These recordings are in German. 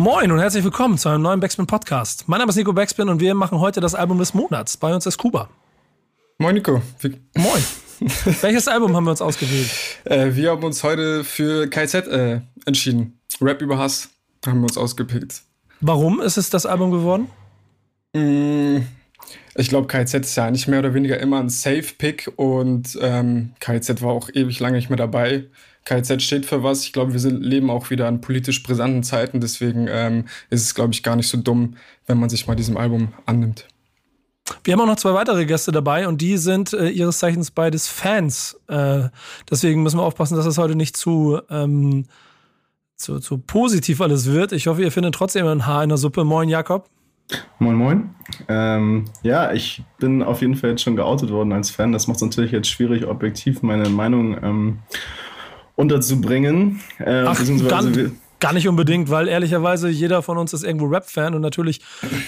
Moin und herzlich willkommen zu einem neuen Backspin Podcast. Mein Name ist Nico Backspin und wir machen heute das Album des Monats. Bei uns ist Kuba. Moin Nico. Moin. Welches Album haben wir uns ausgewählt? Äh, wir haben uns heute für KZ äh, entschieden. Rap über Hass haben wir uns ausgepickt. Warum ist es das Album geworden? Mm, ich glaube, KZ ist ja nicht mehr oder weniger immer ein Safe-Pick und ähm, KZ war auch ewig lange nicht mehr dabei. KZ steht für was. Ich glaube, wir sind, leben auch wieder an politisch brisanten Zeiten. Deswegen ähm, ist es, glaube ich, gar nicht so dumm, wenn man sich mal diesem Album annimmt. Wir haben auch noch zwei weitere Gäste dabei und die sind äh, ihres Zeichens beides Fans. Äh, deswegen müssen wir aufpassen, dass es das heute nicht zu, ähm, zu, zu positiv alles wird. Ich hoffe, ihr findet trotzdem ein Haar in der Suppe. Moin, Jakob. Moin, moin. Ähm, ja, ich bin auf jeden Fall jetzt schon geoutet worden als Fan. Das macht es natürlich jetzt schwierig, objektiv meine Meinung ähm, unterzubringen. Äh, Ach, gar, gar, nicht unbedingt, weil ehrlicherweise jeder von uns ist irgendwo Rap-Fan und natürlich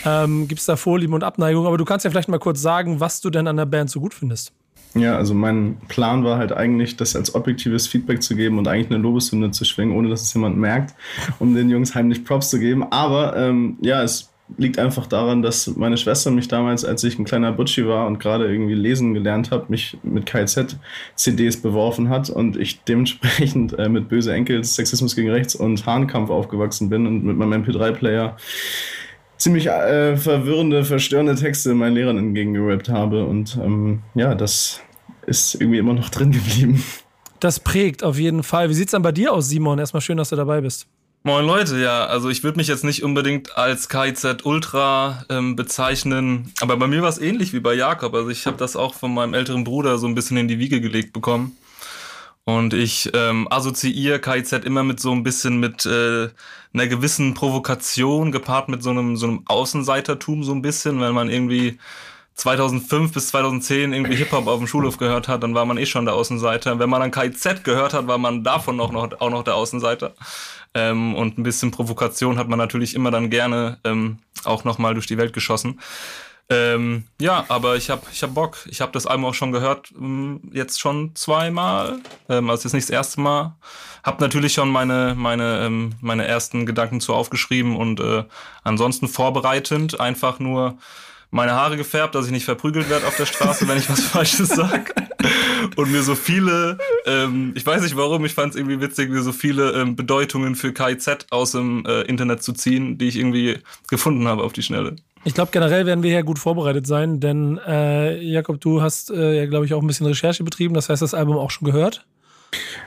ähm, gibt es da Vorlieben und Abneigung. Aber du kannst ja vielleicht mal kurz sagen, was du denn an der Band so gut findest. Ja, also mein Plan war halt eigentlich, das als objektives Feedback zu geben und eigentlich eine Lobeshymne zu schwingen, ohne dass es jemand merkt, um den Jungs heimlich Props zu geben. Aber ähm, ja, es liegt einfach daran, dass meine Schwester mich damals, als ich ein kleiner Butschi war und gerade irgendwie lesen gelernt habe, mich mit KZ-CDs beworfen hat und ich dementsprechend äh, mit Böse Enkels, Sexismus gegen Rechts und Hahnkampf aufgewachsen bin und mit meinem MP3-Player ziemlich äh, verwirrende, verstörende Texte meinen Lehrern entgegengerappt habe und ähm, ja, das ist irgendwie immer noch drin geblieben. Das prägt auf jeden Fall. Wie sieht's dann bei dir aus, Simon? Erstmal schön, dass du dabei bist. Moin Leute, ja, also ich würde mich jetzt nicht unbedingt als KIZ Ultra ähm, bezeichnen, aber bei mir war es ähnlich wie bei Jakob. Also ich habe das auch von meinem älteren Bruder so ein bisschen in die Wiege gelegt bekommen. Und ich ähm, assoziiere KIZ immer mit so ein bisschen mit äh, einer gewissen Provokation, gepaart mit so einem, so einem Außenseitertum so ein bisschen, wenn man irgendwie 2005 bis 2010 irgendwie Hip-Hop auf dem Schulhof gehört hat, dann war man eh schon der Außenseiter. Wenn man dann KIZ gehört hat, war man davon auch noch, auch noch der Außenseiter. Ähm, und ein bisschen Provokation hat man natürlich immer dann gerne ähm, auch nochmal durch die Welt geschossen. Ähm, ja, aber ich habe ich hab Bock. Ich habe das Album auch schon gehört, ähm, jetzt schon zweimal. Ähm, also jetzt nicht das erste Mal. Hab natürlich schon meine, meine, ähm, meine ersten Gedanken zu aufgeschrieben und äh, ansonsten vorbereitend einfach nur meine Haare gefärbt, dass ich nicht verprügelt werde auf der Straße, wenn ich was Falsches sage. Und mir so viele, ähm, ich weiß nicht warum, ich fand es irgendwie witzig, mir so viele ähm, Bedeutungen für KIZ aus dem äh, Internet zu ziehen, die ich irgendwie gefunden habe auf die Schnelle. Ich glaube, generell werden wir hier gut vorbereitet sein, denn äh, Jakob, du hast äh, ja, glaube ich, auch ein bisschen Recherche betrieben, das heißt, das Album auch schon gehört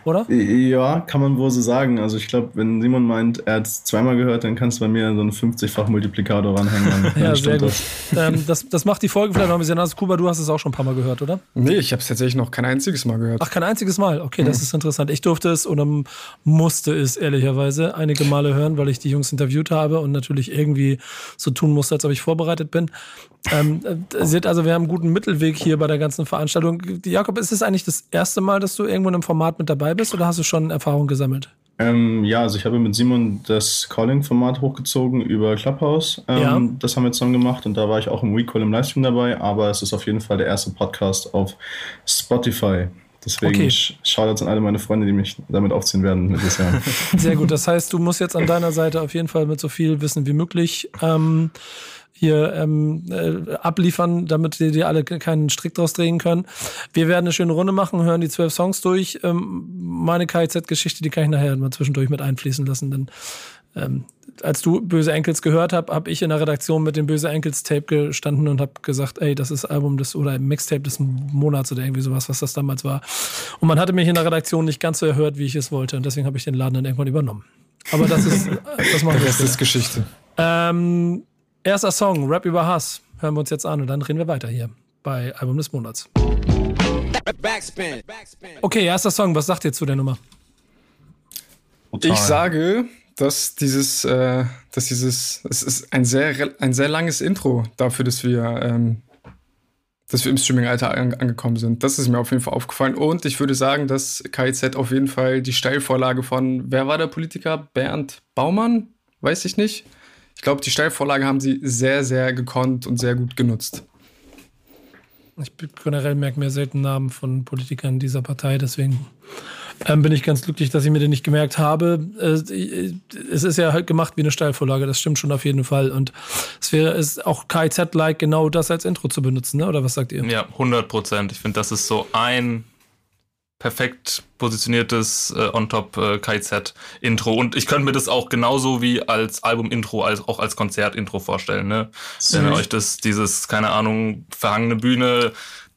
oder? Ja, kann man wohl so sagen. Also ich glaube, wenn Simon meint, er hat es zweimal gehört, dann kannst du bei mir so einen 50-fach Multiplikator ranhängen. ja, sehr gut. Das. Ähm, das, das macht die Folge vielleicht noch ein bisschen anders. Kuba, du hast es auch schon ein paar Mal gehört, oder? Nee, ich habe es tatsächlich noch kein einziges Mal gehört. Ach, kein einziges Mal? Okay, das mhm. ist interessant. Ich durfte es oder musste es ehrlicherweise einige Male hören, weil ich die Jungs interviewt habe und natürlich irgendwie so tun musste, als ob ich vorbereitet bin. Ähm, äh, seht also, wir haben einen guten Mittelweg hier bei der ganzen Veranstaltung. Jakob, ist es eigentlich das erste Mal, dass du irgendwo in einem Format mit dabei bist oder hast du schon Erfahrung gesammelt? Ähm, ja, also ich habe mit Simon das Calling-Format hochgezogen über Clubhouse. Ähm, ja. Das haben wir zusammen gemacht und da war ich auch im Recall im Livestream dabei, aber es ist auf jeden Fall der erste Podcast auf Spotify. Deswegen okay. Shoutouts an alle meine Freunde, die mich damit aufziehen werden nächstes Jahr. Sehr gut, das heißt, du musst jetzt an deiner Seite auf jeden Fall mit so viel Wissen wie möglich ähm, hier ähm, äh, abliefern, damit die, die alle keinen Strick draus drehen können. Wir werden eine schöne Runde machen, hören die zwölf Songs durch. Ähm, meine KIZ-Geschichte, die kann ich nachher mal zwischendurch mit einfließen lassen, denn ähm, als du Böse Enkels gehört hast, habe ich in der Redaktion mit dem Böse Enkels Tape gestanden und habe gesagt, ey, das ist Album des oder Mixtape des Monats oder irgendwie sowas, was das damals war. Und man hatte mich in der Redaktion nicht ganz so erhört, wie ich es wollte. Und deswegen habe ich den Laden dann irgendwann übernommen. Aber das ist, das machen wir. Das ist Geschichte. Ähm, Erster Song, Rap über Hass. Hören wir uns jetzt an und dann reden wir weiter hier bei Album des Monats. Okay, erster Song, was sagt ihr zu der Nummer? Total. Ich sage, dass dieses, äh, dass dieses, es ist ein sehr, ein sehr langes Intro dafür, dass wir, ähm, dass wir im Streaming-Alter an, angekommen sind. Das ist mir auf jeden Fall aufgefallen. Und ich würde sagen, dass KIZ auf jeden Fall die Steilvorlage von, wer war der Politiker? Bernd Baumann? Weiß ich nicht. Ich glaube, die Steilvorlage haben sie sehr, sehr gekonnt und sehr gut genutzt. Ich generell merke mir selten Namen von Politikern dieser Partei, deswegen ähm, bin ich ganz glücklich, dass ich mir den nicht gemerkt habe. Äh, es ist ja halt gemacht wie eine Steilvorlage, das stimmt schon auf jeden Fall. Und es wäre es auch KIZ-like, genau das als Intro zu benutzen, ne? oder was sagt ihr? Ja, 100 Prozent. Ich finde, das ist so ein perfekt positioniertes äh, On-Top äh, KZ-Intro. Und ich könnte mir das auch genauso wie als Album-Intro, als auch als Konzert-Intro vorstellen. Ne? Wenn ihr euch das, dieses, keine Ahnung, verhangene Bühne,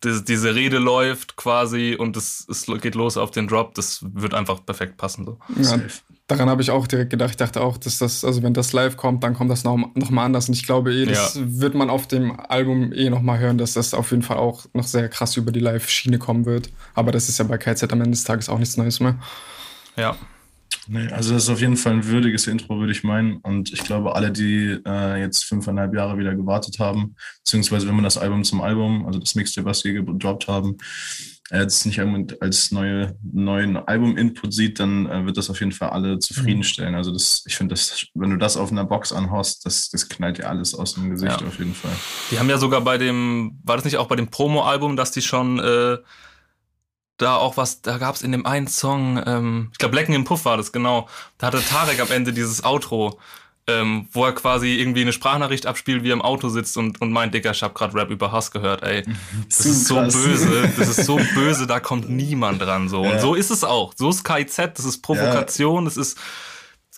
diese, diese Rede läuft quasi und es, es geht los auf den Drop, das wird einfach perfekt passen. So. Ja, daran habe ich auch direkt gedacht. Ich dachte auch, dass das, also wenn das live kommt, dann kommt das noch, noch mal anders. Und ich glaube eh, das ja. wird man auf dem Album eh noch mal hören, dass das auf jeden Fall auch noch sehr krass über die Live-Schiene kommen wird. Aber das ist ja bei KZ am Ende des Tages auch nichts Neues mehr. Ja. Nee, also das ist auf jeden Fall ein würdiges Intro, würde ich meinen. Und ich glaube, alle, die äh, jetzt fünfeinhalb Jahre wieder gewartet haben, beziehungsweise wenn man das Album zum Album, also das Mixtape, was wir gedroppt haben, äh, jetzt nicht als neue, neuen Album-Input sieht, dann äh, wird das auf jeden Fall alle zufriedenstellen. Also das, ich finde, das, wenn du das auf einer Box anhaust, das, das knallt dir alles aus dem Gesicht ja. auf jeden Fall. Die haben ja sogar bei dem, war das nicht auch bei dem Promo-Album, dass die schon äh, da auch was, da gab es in dem einen Song, ähm, ich glaube Blacken im Puff war das, genau. Da hatte Tarek am Ende dieses Outro, ähm, wo er quasi irgendwie eine Sprachnachricht abspielt, wie er im Auto sitzt und, und meint, Digga, ich hab grad Rap über Hass gehört, ey. Das ist so böse, das ist so böse, da kommt niemand dran so. Ja. Und so ist es auch. So ist KIZ, das ist Provokation, ja. das ist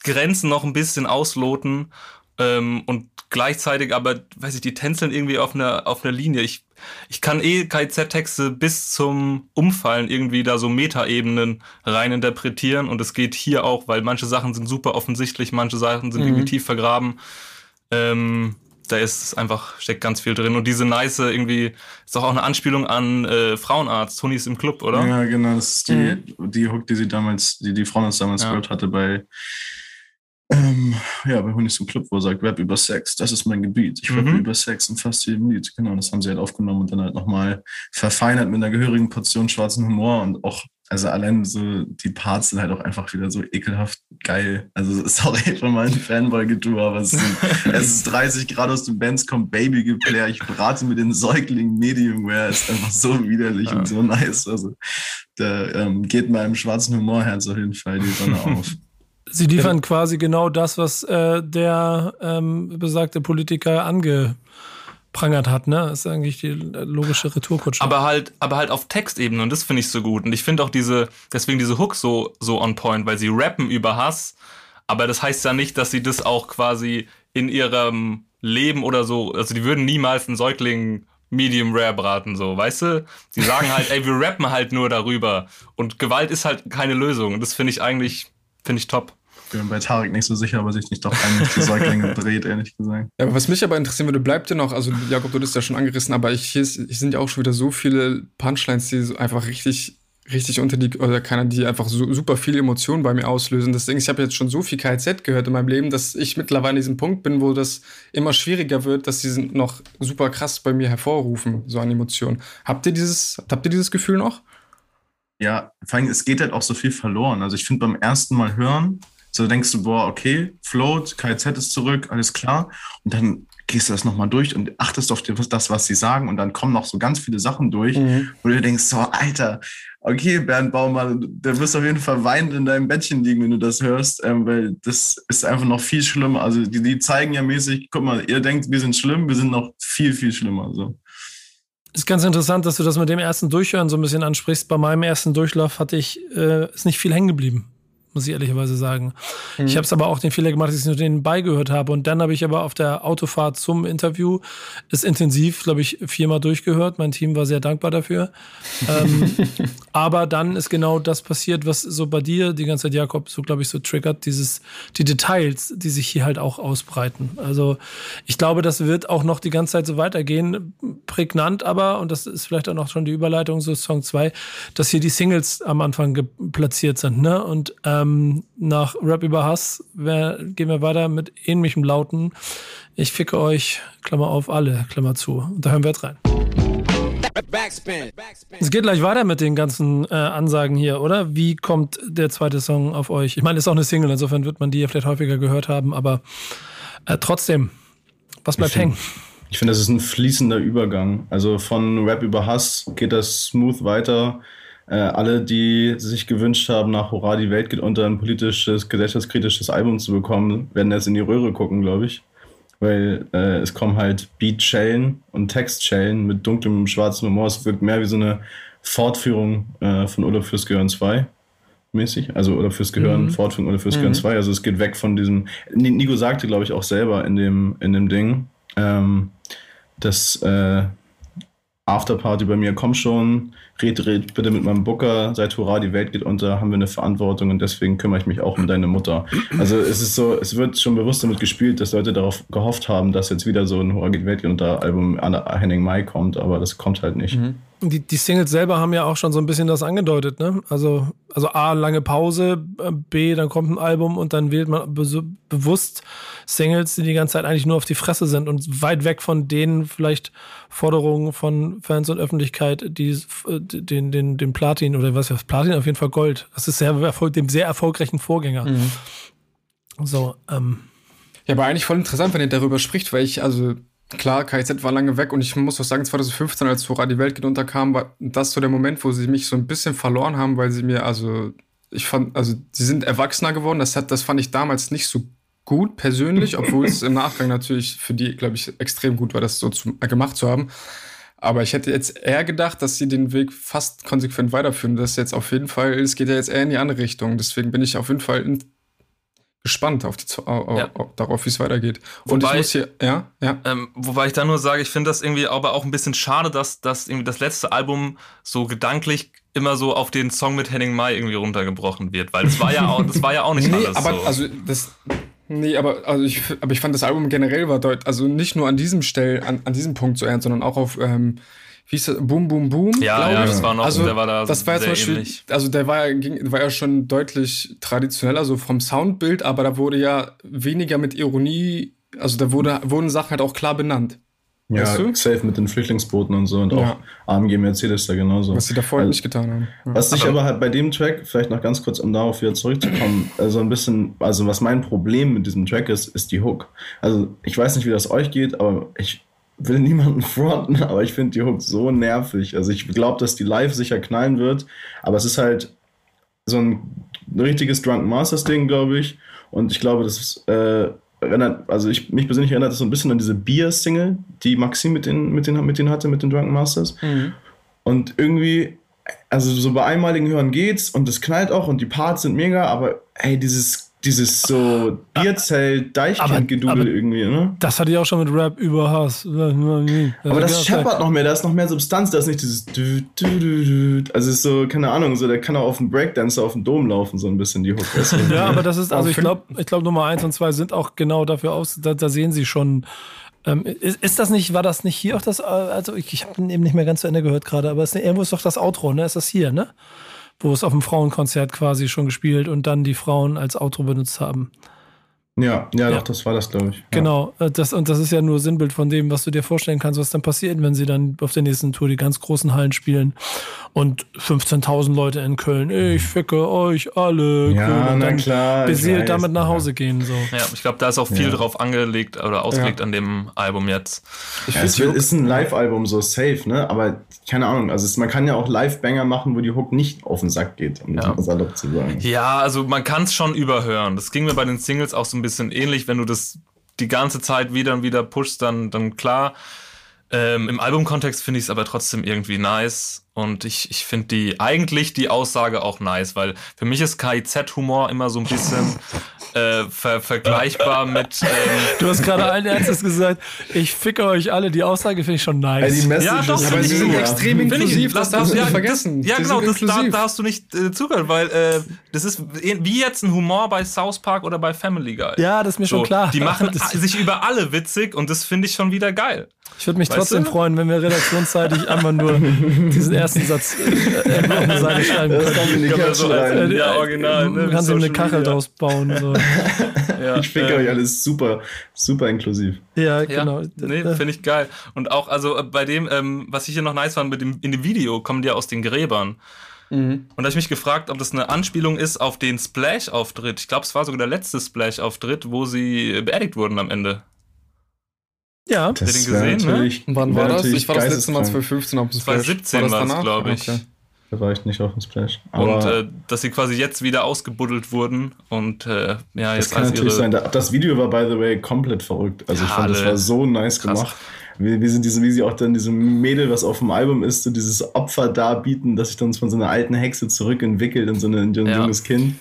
Grenzen noch ein bisschen ausloten ähm, und gleichzeitig aber, weiß ich, die tänzeln irgendwie auf einer auf einer Linie. Ich ich kann eh KIZ-Texte bis zum Umfallen irgendwie da so Metaebenen rein interpretieren und es geht hier auch, weil manche Sachen sind super offensichtlich, manche Sachen sind mhm. irgendwie tief vergraben. Ähm, da ist einfach, steckt ganz viel drin. Und diese nice irgendwie, ist doch auch eine Anspielung an äh, Frauenarzt, Hunis im Club, oder? Ja, genau, das ist die, mhm. die Hook, die sie damals, die die Frauenarzt damals ja. gehört hatte bei ähm, ja, bei Honig zum Club, wo er sagt, Rap über Sex, das ist mein Gebiet. Ich rappe mhm. über Sex in fast jedem Lied. Genau, das haben sie halt aufgenommen und dann halt nochmal verfeinert mit einer gehörigen Portion schwarzen Humor und auch, also allein so, die Parts sind halt auch einfach wieder so ekelhaft geil. Also sorry für meinen Fanboy-Getue, aber es, sind, es ist 30 Grad aus den Bands, kommt Baby Geplayer, ich brate mit den Säuglingen Mediumware, ist einfach so widerlich ja. und so nice. Also da ähm, geht meinem schwarzen Humorherz auf jeden Fall die Sonne auf. Sie liefern ja. quasi genau das, was äh, der ähm, besagte Politiker angeprangert hat, ne? Das ist eigentlich die logische Retourkutsche. Aber halt, aber halt auf Textebene und das finde ich so gut. Und ich finde auch diese, deswegen diese Hook so, so on point, weil sie rappen über Hass, aber das heißt ja nicht, dass sie das auch quasi in ihrem Leben oder so, also die würden niemals einen Säugling Medium Rare braten, so, weißt du? Sie sagen halt, ey, wir rappen halt nur darüber. Und Gewalt ist halt keine Lösung. Und das finde ich eigentlich, finde ich top. Ich bin bei Tarek nicht so sicher, aber sich nicht doch einen die Säuglinge dreht, ehrlich gesagt. Ja, aber was mich aber interessieren würde, bleibt ja noch, also Jakob, du hast ja schon angerissen, aber ich, hier, ist, hier sind ja auch schon wieder so viele Punchlines, die so einfach richtig, richtig unter die, oder keiner, die einfach so, super viele Emotionen bei mir auslösen. Deswegen, ich habe jetzt schon so viel KZ gehört in meinem Leben, dass ich mittlerweile an diesem Punkt bin, wo das immer schwieriger wird, dass sie noch super krass bei mir hervorrufen, so an Emotionen. Habt ihr dieses, habt ihr dieses Gefühl noch? Ja, vor allem, es geht halt auch so viel verloren. Also ich finde beim ersten Mal hören, so denkst du, boah, okay, Float, KZ ist zurück, alles klar. Und dann gehst du das nochmal durch und achtest auf das, was sie sagen. Und dann kommen noch so ganz viele Sachen durch, mhm. wo du denkst, so, Alter, okay, Bernd Baumann, der wirst auf jeden Fall weinend in deinem Bettchen liegen, wenn du das hörst, ähm, weil das ist einfach noch viel schlimmer. Also die, die zeigen ja mäßig, guck mal, ihr denkt, wir sind schlimm, wir sind noch viel, viel schlimmer. So. Ist ganz interessant, dass du das mit dem ersten Durchhören so ein bisschen ansprichst. Bei meinem ersten Durchlauf hatte ich, äh, ist nicht viel hängen geblieben muss ich ehrlicherweise sagen. Mhm. Ich habe es aber auch den Fehler gemacht, dass ich nur den beigehört habe. Und dann habe ich aber auf der Autofahrt zum Interview es intensiv, glaube ich, viermal durchgehört. Mein Team war sehr dankbar dafür. ähm, aber dann ist genau das passiert, was so bei dir die ganze Zeit, Jakob, so glaube ich, so triggert, dieses, die Details, die sich hier halt auch ausbreiten. Also ich glaube, das wird auch noch die ganze Zeit so weitergehen. Prägnant aber, und das ist vielleicht auch noch schon die Überleitung, so Song 2, dass hier die Singles am Anfang platziert sind. Ne? Und äh, Ähm, nach Rap über Hass wer, gehen wir weiter mit ähnlichem Lauten. Ich ficke euch, Klammer auf, alle, Klammer zu. Und da hören wir jetzt rein. Es geht gleich weiter mit den ganzen äh, Ansagen hier, oder? Wie kommt der zweite Song auf euch? Ich meine, ist auch eine Single, insofern wird man die ja vielleicht häufiger gehört haben, aber äh, trotzdem, was bleibt Ich hängen? Ich finde, das ist ein fließender Übergang. Also von Rap über Hass geht das smooth weiter. Äh, alle, die sich gewünscht haben, nach Hurra, die Welt geht unter ein politisches, gesellschaftskritisches Album zu bekommen, werden jetzt in die Röhre gucken, glaube ich. Weil äh, es kommen halt Beat-Schellen und Text-Schellen mit dunklem schwarzem Humor. Es wirkt mehr wie so eine Fortführung äh, von Urlaub fürs Gehirn 2 mäßig. Also Urlaub fürs Gehirn, Mhm. Fortführung Urlaub fürs Mhm. Gehirn 2. Also es geht weg von diesem. Ni- Nico sagte, glaube ich, auch selber in dem, in dem Ding, ähm, dass äh, Afterparty bei mir, komm schon, red, red bitte mit meinem Booker, seit Hurra, die Welt geht unter, haben wir eine Verantwortung und deswegen kümmere ich mich auch um deine Mutter. Also es ist so, es wird schon bewusst damit gespielt, dass Leute darauf gehofft haben, dass jetzt wieder so ein Hurra, die Welt geht unter Album an Henning Mai kommt, aber das kommt halt nicht. Die, die Singles selber haben ja auch schon so ein bisschen das angedeutet, ne? Also, also A, lange Pause, äh, B, dann kommt ein Album und dann wählt man be bewusst Singles, die die ganze Zeit eigentlich nur auf die Fresse sind und weit weg von den vielleicht Forderungen von Fans und Öffentlichkeit, die äh, den, den, den Platin oder was ist Platin auf jeden Fall Gold. Das ist sehr dem sehr erfolgreichen Vorgänger. Mhm. So, ähm, Ja, aber eigentlich voll interessant, wenn ihr darüber spricht, weil ich, also klar, KZ war lange weg und ich muss auch sagen, 2015, als Hurra die Welt geht unterkam, war das so der Moment, wo sie mich so ein bisschen verloren haben, weil sie mir, also, ich fand, also, sie sind erwachsener geworden. Das, hat, das fand ich damals nicht so gut persönlich, obwohl es im Nachgang natürlich für die, glaube ich, extrem gut war, das so zu, äh, gemacht zu haben. Aber ich hätte jetzt eher gedacht, dass sie den Weg fast konsequent weiterführen. Das ist jetzt auf jeden Fall, es geht ja jetzt eher in die andere Richtung. Deswegen bin ich auf jeden Fall in, gespannt auf die, Zo- au- Ja. au- darauf, wie es weitergeht. Und Wobei- ich muss hier, ja, ja. Ähm, wobei ich da nur sage, ich finde das irgendwie aber auch ein bisschen schade, dass, dass irgendwie das letzte Album so gedanklich immer so auf den Song mit Henning Mai irgendwie runtergebrochen wird, weil das war ja auch, das war ja auch nicht nee, alles aber so. also das. Nee, aber, also ich, aber ich fand das Album generell war deutlich, also nicht nur an diesem Stell, an, an diesem Punkt so ernst, sondern auch auf, ähm, hieß das, Boom Boom Boom. Ja, ja, ich. das war noch- also, der war da das war ja zum sehr Beispiel, ähnlich. also der war ja, ging, war ja schon deutlich traditioneller, so vom Soundbild, aber da wurde ja weniger mit Ironie, also da wurde, wurden Sachen halt auch klar benannt. Ja, Weißt du? safe mit den Flüchtlingsbooten und so und Ja. auch AMG Mercedes da genauso. Was sie davor halt Also- nicht getan haben. Ja. Was ich aber halt bei dem Track, vielleicht noch ganz kurz, um darauf wieder zurückzukommen, also ein bisschen, also was mein Problem mit diesem Track ist, ist die Hook. Also ich weiß nicht, wie das euch geht, aber ich will niemanden fronten, aber ich finde die Hook so nervig. Also ich glaube, dass die live sicher knallen wird, aber es ist halt so ein richtiges Drunk Masters Ding, glaube ich. Und ich glaube, das ist, äh, erinnert, also ich, mich persönlich erinnert das so ein bisschen an diese Bier-Single, die Maxi mit den, mit den, mit den hatte, mit den Drunken Masters. Und irgendwie, also so bei einmaligen Hören geht's und es knallt auch und die Parts sind mega, aber ey, dieses, dieses so Bierzelt, Deichkind-Gedudel irgendwie, ne? das hatte ich auch schon mit Rap über Hass. Aber das scheppert noch mehr, da ist noch mehr Substanz, da ist nicht dieses dü, dü, dü, dü. Also ist so, keine Ahnung, so der kann auch auf dem Breakdancer auf dem Dom laufen, so ein bisschen die Hook. Ja, aber das ist, also ich glaube, ich glaube Nummer eins und zwei sind auch genau dafür aus, da, da sehen sie schon. Ähm, ist, ist das nicht, war das nicht hier auch das, äh, also ich, ich habe eben nicht mehr ganz zu Ende gehört gerade, aber es, irgendwo ist doch das Outro, ne? Ist das hier, ne? Wo es auf dem Frauenkonzert quasi schon gespielt und dann die Frauen als Outro benutzt haben. Ja, ja, Ja. doch, das war das, glaube ich. Ja. Genau, äh, das, und das ist ja nur Sinnbild von dem, was du dir vorstellen kannst, was dann passiert, wenn sie dann auf der nächsten Tour die ganz großen Hallen spielen und 15.000 Leute in Köln, ich ficke euch alle, Ja, Köln, und na dann klar, beseelt damit nach. Hause gehen, so. ja, ich glaube, da ist auch viel Ja. drauf angelegt oder ausgelegt Ja. an dem Album jetzt. Ich Ja, es ist ein Live-Album, so safe, ne? Aber keine Ahnung, also es, man kann ja auch Live-Banger machen, wo die Hook nicht auf den Sack geht, um Ja. das salopp zu sagen. Ja, also man kann es schon überhören. Das ging mir bei den Singles auch so ein bisschen ähnlich. Wenn du das die ganze Zeit wieder und wieder pushst, dann, dann klar. Ähm, Im Albumkontext finde ich es aber trotzdem irgendwie nice. Und ich, ich finde die eigentlich die Aussage auch nice, weil für mich ist KIZ-Humor immer so ein bisschen äh, ver vergleichbar mit. Ähm, Du hast gerade allen Ernstes gesagt, ich ficke euch alle. Die Aussage finde ich schon nice. Also die Message Ja, doch, ist aber ich- sind extrem ich- inklusiv, das darfst du ja, nicht vergessen. Ja, genau, das, da, hast du nicht äh, zugehört, weil äh, das ist wie jetzt ein Humor bei South Park oder bei Family Guy. ja, das ist mir schon So, klar. Die machen sich über alle witzig und das finde ich schon wieder geil. Ich würde mich weißt trotzdem du? freuen, wenn wir redaktionsseitig einmal nur diesen ersten Satz äh, auf eine Seite schreiben können. Das kann die Kachel so rein. Ja, original. Ne? Man kann sich eine Kachel draus bauen. So. ja, ich finde ähm, euch alles super, super inklusiv. Ja, genau. Ja, nee, finde ich geil. Und auch, also äh, bei dem, ähm, was ich hier noch nice fand, mit dem, in dem Video kommen die ja aus den Gräbern. Mhm. Und da habe ich mich gefragt, ob das eine Anspielung ist auf den Splash-Auftritt. Ich glaube, es war sogar der letzte Splash-Auftritt, wo sie beerdigt wurden am Ende. Ja, das den gesehen, ne? Wann war das? Ich war das letzte Mal 2015 auf dem Splash. 2017 war es, glaube ich. Okay. Da war ich nicht auf dem Splash. Aber und äh, dass sie quasi jetzt wieder ausgebuddelt wurden und äh, ja, jetzt das kann natürlich sein. Das Video war, by the way, komplett verrückt. Also ja, ich fand, das war so nice krass. gemacht. Wie, wie, sind diese, wie sie auch dann diesem Mädel, was auf dem Album ist, so dieses Opfer darbieten, dass sich dann von so einer alten Hexe zurückentwickelt in so, eine, in so ein ja. junges Kind.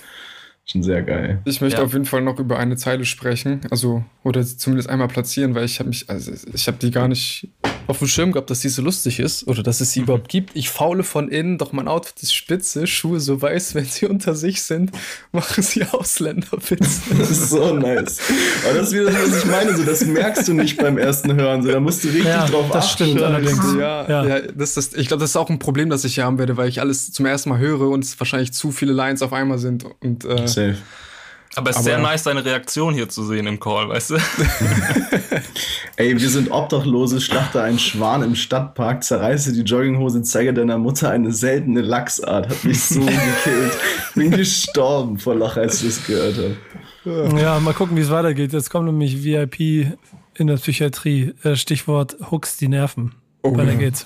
Schon sehr geil. Ich möchte ja. auf jeden Fall noch über eine Zeile sprechen, also oder zumindest einmal platzieren, weil ich habe mich, also ich habe die gar nicht auf dem Schirm gehabt, dass die so lustig ist oder dass es sie mhm. überhaupt gibt. Ich faule von innen, doch mein Outfit ist spitze, Schuhe so weiß, wenn sie unter sich sind, machen sie Ausländerwitze. Das ist so nice. Aber das ist wieder das, was ich meine, so das merkst du nicht beim ersten Hören, so da musst du richtig ja, drauf das achten. Stimmt allerdings. Ja, ja. ja das, das, ich glaube, das ist auch ein Problem, das ich hier haben werde, weil ich alles zum ersten Mal höre und es wahrscheinlich zu viele Lines auf einmal sind und äh, Safe. Aber es ist Aber sehr nice, deine Reaktion hier zu sehen im Call, weißt du? Ey, wir sind Obdachlose, schlachte einen Schwan im Stadtpark, zerreiße die Jogginghose, zeige deiner Mutter eine seltene Lachsart. Hat mich so gekillt. Bin gestorben vor Lachen, als ich das gehört habe. Ja, mal gucken, wie es weitergeht. Jetzt kommt nämlich VIP in der Psychiatrie. Äh, Stichwort Hooks die Nerven. Oh, Weiter ja. geht's.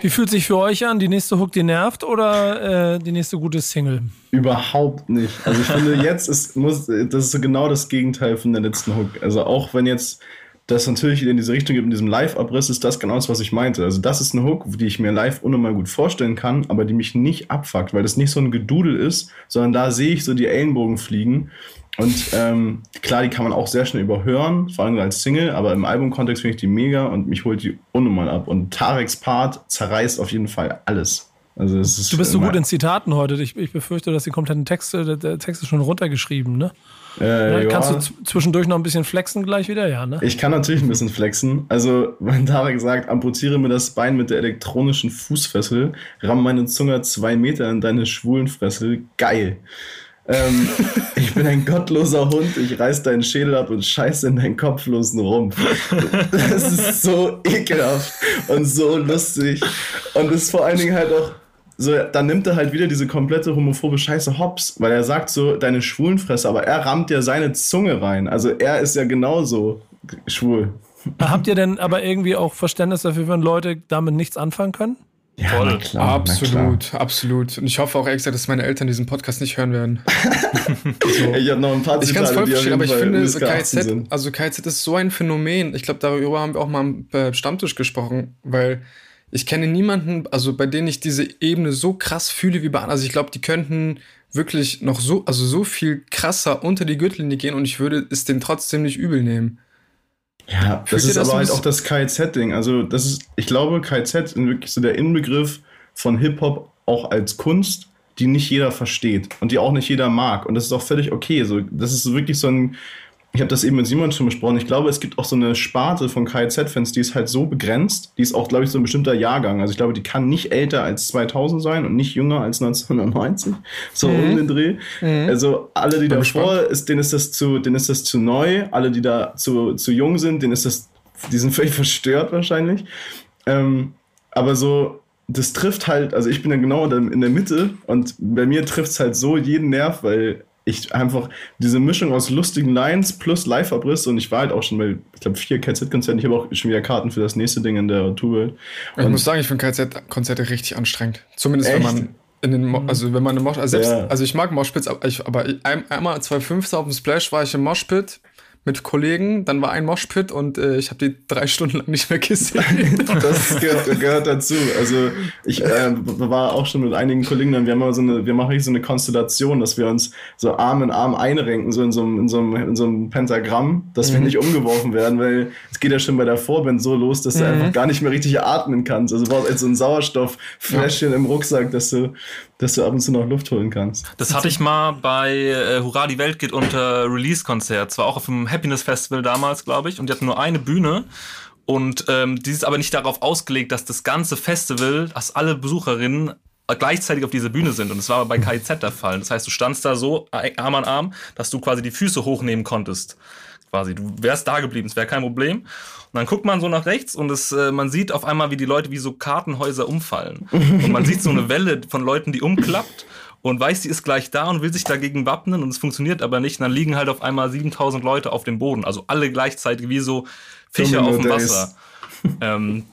Wie fühlt sich für euch an? Die nächste Hook, die nervt oder äh, die nächste gute Single? Überhaupt nicht. Also ich finde, jetzt ist, muss, das ist so genau das Gegenteil von der letzten Hook. Also auch wenn jetzt das natürlich wieder in diese Richtung geht, in diesem Live-Abriss, ist das genau das, was ich meinte. Also das ist eine Hook, die ich mir live unnormal gut vorstellen kann, aber die mich nicht abfuckt, weil das nicht so ein Gedudel ist, sondern da sehe ich so die Ellenbogen fliegen und ähm, klar, die kann man auch sehr schnell überhören, vor allem als Single, aber im Albumkontext finde ich die mega und mich holt die unnormal ab. Und Tareks Part zerreißt auf jeden Fall alles. Also es ist du bist so gut in Zitaten heute. Ich, ich befürchte, dass die kompletten Texte, der, der Text ist schon runtergeschrieben, ne? Äh, ja, kannst du zwischendurch noch ein bisschen flexen gleich wieder, ja, ne? Ich kann natürlich ein bisschen flexen. Also, wenn Tarek sagt, amputiere mir das Bein mit der elektronischen Fußfessel, ramm meine Zunge zwei Meter in deine schwulen Fressel, geil. Ähm, ich bin ein gottloser Hund, ich reiß deinen Schädel ab und scheiße in deinen kopflosen Rumpf. Das ist so ekelhaft und so lustig. Und ist vor allen Dingen halt auch so, dann nimmt er halt wieder diese komplette homophobe Scheiße hops, weil er sagt so, deine Schwulenfresse, aber er rammt ja seine Zunge rein. Also er ist ja genauso schwul. Habt ihr denn aber irgendwie auch Verständnis dafür, wenn Leute damit nichts anfangen können? Ja, Voll. Klar, absolut, absolut. Und ich hoffe auch extra, dass meine Eltern diesen Podcast nicht hören werden. so. Ich habe noch ein paar Ich kann es voll verstehen, aber ich finde, KZ, also KZ ist so ein Phänomen. Ich glaube, darüber haben wir auch mal am äh, Stammtisch gesprochen, weil ich kenne niemanden, also bei denen ich diese Ebene so krass fühle wie bei anderen. Also ich glaube, die könnten wirklich noch so, also so viel krasser unter die Gürtellinie gehen und ich würde es denen trotzdem nicht übel nehmen. Ja, das ist das aber halt auch das KZ-Ding. Also, das ist, ich glaube, KZ ist wirklich so der Inbegriff von Hip-Hop auch als Kunst, die nicht jeder versteht und die auch nicht jeder mag. Und das ist auch völlig okay. So, das ist wirklich so ein ich habe das eben mit Simon schon besprochen, ich glaube, es gibt auch so eine Sparte von KIZ-Fans, die ist halt so begrenzt, die ist auch, glaube ich, so ein bestimmter Jahrgang. Also ich glaube, die kann nicht älter als 2000 sein und nicht jünger als 1990, so mhm. um den Dreh. Mhm. Also alle, die davor ist, denen ist das zu, denen ist das zu neu, alle, die da zu, zu jung sind, denen ist das, die sind völlig verstört wahrscheinlich. Ähm, aber so, das trifft halt, also ich bin ja genau in der Mitte und bei mir trifft es halt so jeden Nerv, weil ich einfach diese Mischung aus lustigen Lines plus Live-Abriss und ich war halt auch schon bei, ich glaube, vier KZ-Konzerten. Ich habe auch schon wieder Karten für das nächste Ding in der Tour. Ich muss sagen, ich finde KZ-Konzerte richtig anstrengend. Zumindest Echt? wenn man in den, Mo also wenn man eine Mosh, also, selbst, ja. also ich mag Moshpits, aber, ich, aber einmal 2.5 auf dem Splash war ich im Moshpit mit Kollegen, dann war ein Moshpit und äh, ich habe die drei Stunden lang nicht mehr gesehen. das gehört, gehört, dazu. Also ich äh, war auch schon mit einigen Kollegen, dann wir haben immer so eine, wir machen so eine Konstellation, dass wir uns so Arm in Arm einrenken, so in so einem, in so einem, in so einem Pentagramm, dass mhm. wir nicht umgeworfen werden, weil es geht ja schon bei der Vorband so los, dass du mhm. einfach gar nicht mehr richtig atmen kannst. Also du brauchst jetzt so ein Sauerstofffläschchen ja. im Rucksack, dass du dass du ab und zu noch Luft holen kannst. Das hatte ich mal bei äh, Hurra, die Welt geht unter Release-Konzert. Zwar auch auf dem Happiness Festival damals, glaube ich, und die hatten nur eine Bühne. Und ähm, die ist aber nicht darauf ausgelegt, dass das ganze Festival, dass alle Besucherinnen gleichzeitig auf dieser Bühne sind. Und das war aber bei KIZ der Fall. Das heißt, du standst da so Arm an Arm, dass du quasi die Füße hochnehmen konntest. Quasi, du wärst da geblieben, es wäre kein Problem. Und dann guckt man so nach rechts und es, äh, man sieht auf einmal, wie die Leute wie so Kartenhäuser umfallen. Und man sieht so eine Welle von Leuten, die umklappt und weiß, die ist gleich da und will sich dagegen wappnen und es funktioniert aber nicht. Und dann liegen halt auf einmal 7000 Leute auf dem Boden, also alle gleichzeitig wie so Fische auf dem Wasser. Ähm,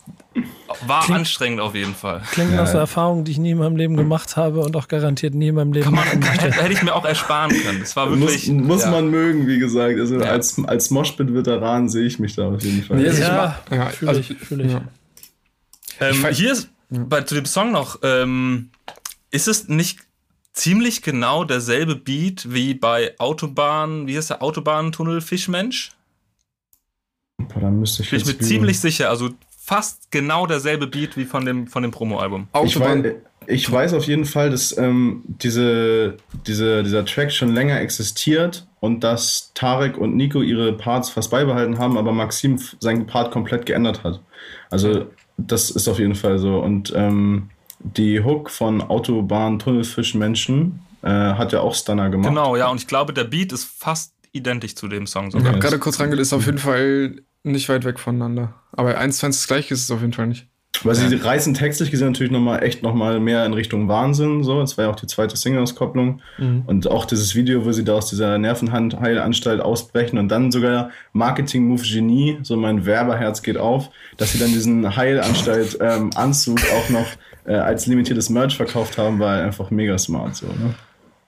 war Klingt, anstrengend auf jeden Fall. Klingt nach so Erfahrungen, die ich nie in meinem Leben gemacht habe und auch garantiert nie in meinem Leben machen möchte. Hätte ich mir auch ersparen können. Das war wirklich. Muss, muss ja. man mögen, wie gesagt. Also ja. als, als Moshpit-Veteran sehe ich mich da auf jeden Fall. Ja, ja, fühle also, ich. Fühl ich. Ähm, hier ist bei, zu dem Song noch, ähm, ist es nicht ziemlich genau derselbe Beat wie bei Autobahn, wie heißt der Autobahntunnel Fischmensch? Boah, dann müsste ich Bin ich mir ziemlich sicher. Also fast genau derselbe Beat wie von dem, von dem Promo-Album. Ich, weiß, ich weiß auf jeden Fall, dass ähm, diese, diese, dieser Track schon länger existiert und dass Tarek und Nico ihre Parts fast beibehalten haben, aber Maxim seinen Part komplett geändert hat. Also das ist auf jeden Fall so. Und ähm, die Hook von Autobahn, Tunnelfisch, Menschen äh, hat ja auch Stunner gemacht. Genau, ja, und ich glaube, der Beat ist fast identisch zu dem Song. Sogar. Ich habe gerade kurz reingelegt, ist auf jeden Fall nicht weit weg voneinander. Aber eins zu eins das gleiche ist es auf jeden Fall nicht. Weil sie reißen textlich gesehen natürlich nochmal echt nochmal mehr in Richtung Wahnsinn. So, das war ja auch die zweite Single-Auskopplung. Mhm. Und auch dieses Video, wo sie da aus dieser Nervenheilanstalt ausbrechen und dann sogar Marketing-Move Genie, so mein Werberherz geht auf, dass sie dann diesen Heilanstalt-Anzug ähm, auch noch äh, als limitiertes Merch verkauft haben, war einfach mega smart. So, ne?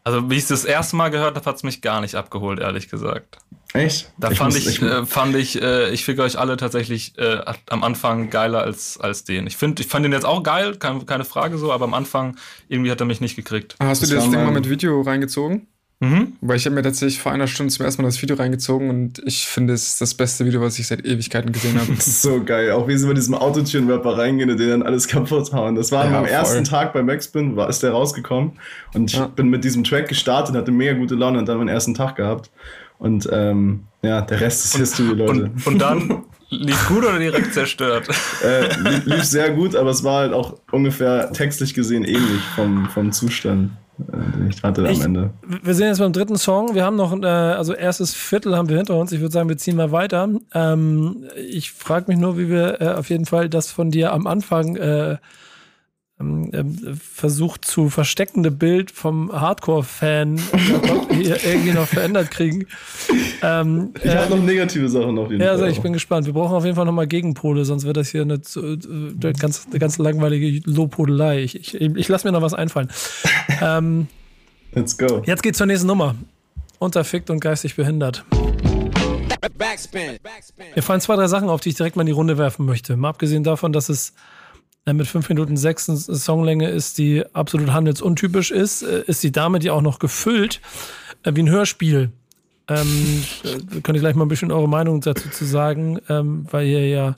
Also, wie ich es das erste Mal gehört habe, hat es mich gar nicht abgeholt, ehrlich gesagt. Echt? Da ich fand, muss, ich, äh, fand ich, äh, ich finde euch alle tatsächlich äh, am Anfang geiler als, als den. Ich finde, ich fand den jetzt auch geil, kein, keine Frage so, aber am Anfang irgendwie hat er mich nicht gekriegt. Hast du dir das Ding mal mit Video reingezogen? Mhm. Weil ich habe mir tatsächlich vor einer Stunde zum ersten Mal das Video reingezogen und ich finde, es das beste Video, was ich seit Ewigkeiten gesehen habe. so geil. Auch wie sie mit diesem Autotune-Rapper reingehen und den dann alles kaputt hauen. Das war ja, am voll. ersten Tag bei Maxpin, war, ist der rausgekommen und ich ja. bin mit diesem Track gestartet, hatte mega gute Laune und dann meinen ersten Tag gehabt. Und ähm, ja, der Rest ist History, Leute. Und, und dann lief gut oder direkt zerstört? äh, lief, sehr gut, aber es war halt auch ungefähr textlich gesehen ähnlich vom, vom Zustand ich hatte ich, am Ende. Wir sind jetzt beim dritten Song. Wir haben noch, äh, also erstes Viertel haben wir hinter uns. Ich würde sagen, wir ziehen mal weiter. Ähm, ich frage mich nur, wie wir äh, auf jeden Fall das von dir am Anfang äh, versucht zu versteckende Bild vom Hardcore-Fan hier irgendwie noch verändert kriegen. Ähm, ich habe äh, noch negative Sachen auf jeden ja, Fall. Also ich bin gespannt. Wir brauchen auf jeden Fall nochmal Gegenpole, sonst wird das hier eine, eine, ganz, eine ganz langweilige Lobhudelei. Ich, ich, ich lasse mir noch was einfallen. ähm, Let's go. Jetzt geht's zur nächsten Nummer. Unterfickt und geistig behindert. Backspin. Backspin. Mir fallen zwei, drei Sachen auf, die ich direkt mal in die Runde werfen möchte. Mal abgesehen davon, dass es äh, mit 5 Minuten 6 Songlänge ist, die absolut handelsuntypisch ist, äh, ist die Dame, die auch noch gefüllt, äh, wie ein Hörspiel. Ähm, äh, kann ich gleich mal ein bisschen eure Meinung dazu zu sagen, ähm, weil hier ja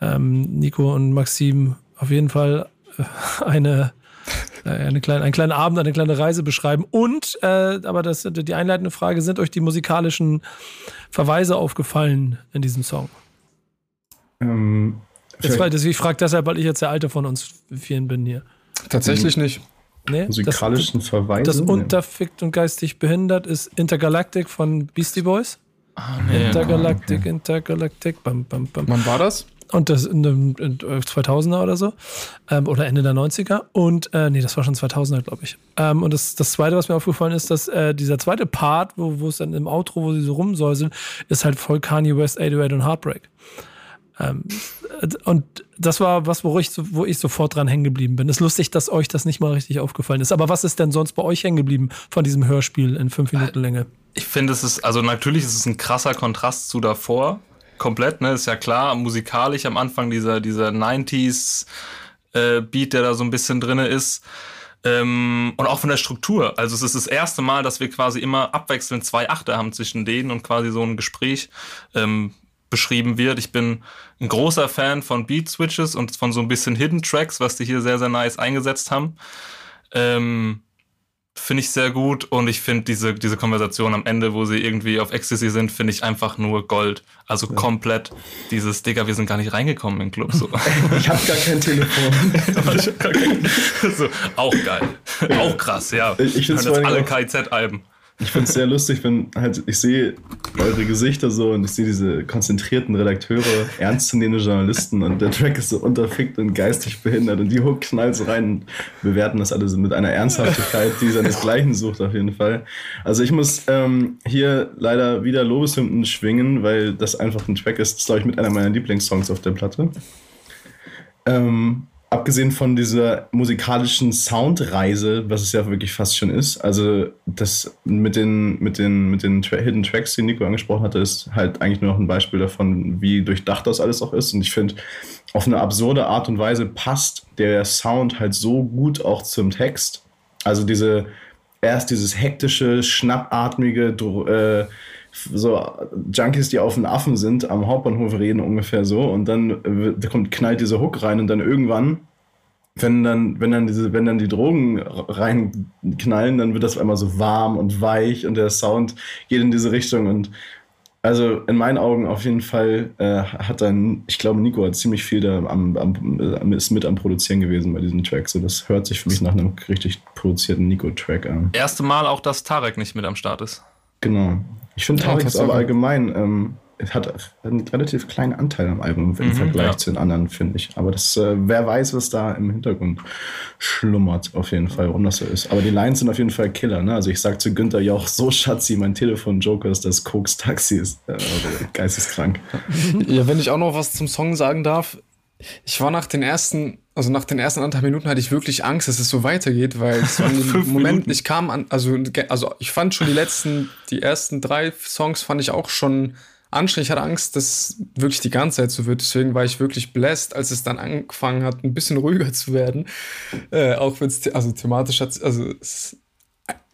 ähm, Nico und Maxim auf jeden Fall eine, eine kleine, einen kleinen Abend, eine kleine Reise beschreiben. Und, äh, aber das, die einleitende Frage, sind euch die musikalischen Verweise aufgefallen in diesem Song? Ähm, das war, ich frage deshalb, weil ich jetzt der Alte von uns vielen bin hier. Tatsächlich nicht. Nee, Musikalischen das, Verweise. Das unterfickt und geistig behindert ist Intergalactic von Beastie Boys. Ah, nee, Intergalactic, okay. Intergalactic. Bam, bam, bam. Wann war das? Und das in den 2000er oder so. Ähm, oder Ende der 90er. Und, äh, nee, das war schon 2000er, glaube ich. Ähm, und das, das zweite, was mir aufgefallen ist, dass äh, dieser zweite Part, wo, wo es dann im Outro, wo sie so rumsäuseln, ist halt voll Kanye West, 808 und Heartbreak. Ähm, und das war was, wo ich, wo ich sofort dran hängen geblieben bin. Es ist lustig, dass euch das nicht mal richtig aufgefallen ist. Aber was ist denn sonst bei euch hängen geblieben von diesem Hörspiel in fünf Minuten Länge? Ich finde, es ist, also natürlich ist es ein krasser Kontrast zu davor. Komplett, ne? Ist ja klar, musikalisch am Anfang dieser, dieser 90s äh, Beat, der da so ein bisschen drin ist. Ähm, und auch von der Struktur. Also es ist das erste Mal, dass wir quasi immer abwechselnd zwei Achter haben zwischen denen und quasi so ein Gespräch ähm, beschrieben wird. Ich bin ein großer Fan von Beat Switches und von so ein bisschen Hidden Tracks, was die hier sehr, sehr nice eingesetzt haben. Ähm, finde ich sehr gut und ich finde diese, diese Konversation am Ende, wo sie irgendwie auf Ecstasy sind, finde ich einfach nur Gold. Also ja. komplett dieses, Digga, wir sind gar nicht reingekommen in den Club. So. ich habe gar kein Telefon. gar kein, so, auch geil. auch krass, ja. Ich, ich finde alle KIZ-Alben. Ich finde es sehr lustig, wenn halt, ich sehe eure Gesichter so und ich sehe diese konzentrierten Redakteure, ernstzunehmende Journalisten und der Track ist so unterfickt und geistig behindert und die Hook knallt so rein und bewerten das alles mit einer Ernsthaftigkeit, die seinesgleichen sucht auf jeden Fall. Also ich muss ähm, hier leider wieder Lobeshymnen schwingen, weil das einfach ein Track ist, glaube ich mit einer meiner Lieblingssongs auf der Platte. Ähm, abgesehen von dieser musikalischen Soundreise, was es ja wirklich fast schon ist, also das mit den, mit den, mit den Tra Hidden Tracks, die Nico angesprochen hatte, ist halt eigentlich nur noch ein Beispiel davon, wie durchdacht das alles auch ist. Und ich finde, auf eine absurde Art und Weise passt der Sound halt so gut auch zum Text. Also diese, erst dieses hektische, schnappatmige, äh, so Junkies, die auf den Affen sind, am Hauptbahnhof reden ungefähr so und dann da kommt knallt dieser Hook rein und dann irgendwann wenn dann wenn dann diese wenn dann die Drogen reinknallen, dann wird das einmal so warm und weich und der Sound geht in diese Richtung und also in meinen Augen auf jeden Fall äh, hat dann, ich glaube, Nico hat ziemlich viel da am, am, ist mit am Produzieren gewesen bei diesem Track. So, das hört sich für mich nach einem richtig produzierten Nico-Track an. Erste Mal auch, dass Tarek nicht mit am Start ist. Genau. Ich finde Tarek ist aber allgemein, ähm, hat einen relativ kleinen Anteil am Album im mhm, Vergleich ja. zu den anderen, finde ich. Aber das, äh, wer weiß, was da im Hintergrund schlummert, auf jeden Fall, warum das so ist. Aber die Lines sind auf jeden Fall Killer, ne? Also ich sag zu Günther ja auch so Schatzi, mein Telefon Joker ist das Koks Taxi ist. Äh, geisteskrank. Ja, wenn ich auch noch was zum Song sagen darf, ich war nach den ersten, also nach den ersten anderthalb Minuten hatte ich wirklich Angst, dass es so weitergeht, weil es war Moment, ich kam an, also, also ich fand schon die letzten, die ersten drei Songs fand ich auch schon anstrengend. Ich hatte Angst, dass wirklich die ganze Zeit so wird. Deswegen war ich wirklich blessed, als es dann angefangen hat, ein bisschen ruhiger zu werden. Äh, auch wenn es, also thematisch hat, also es,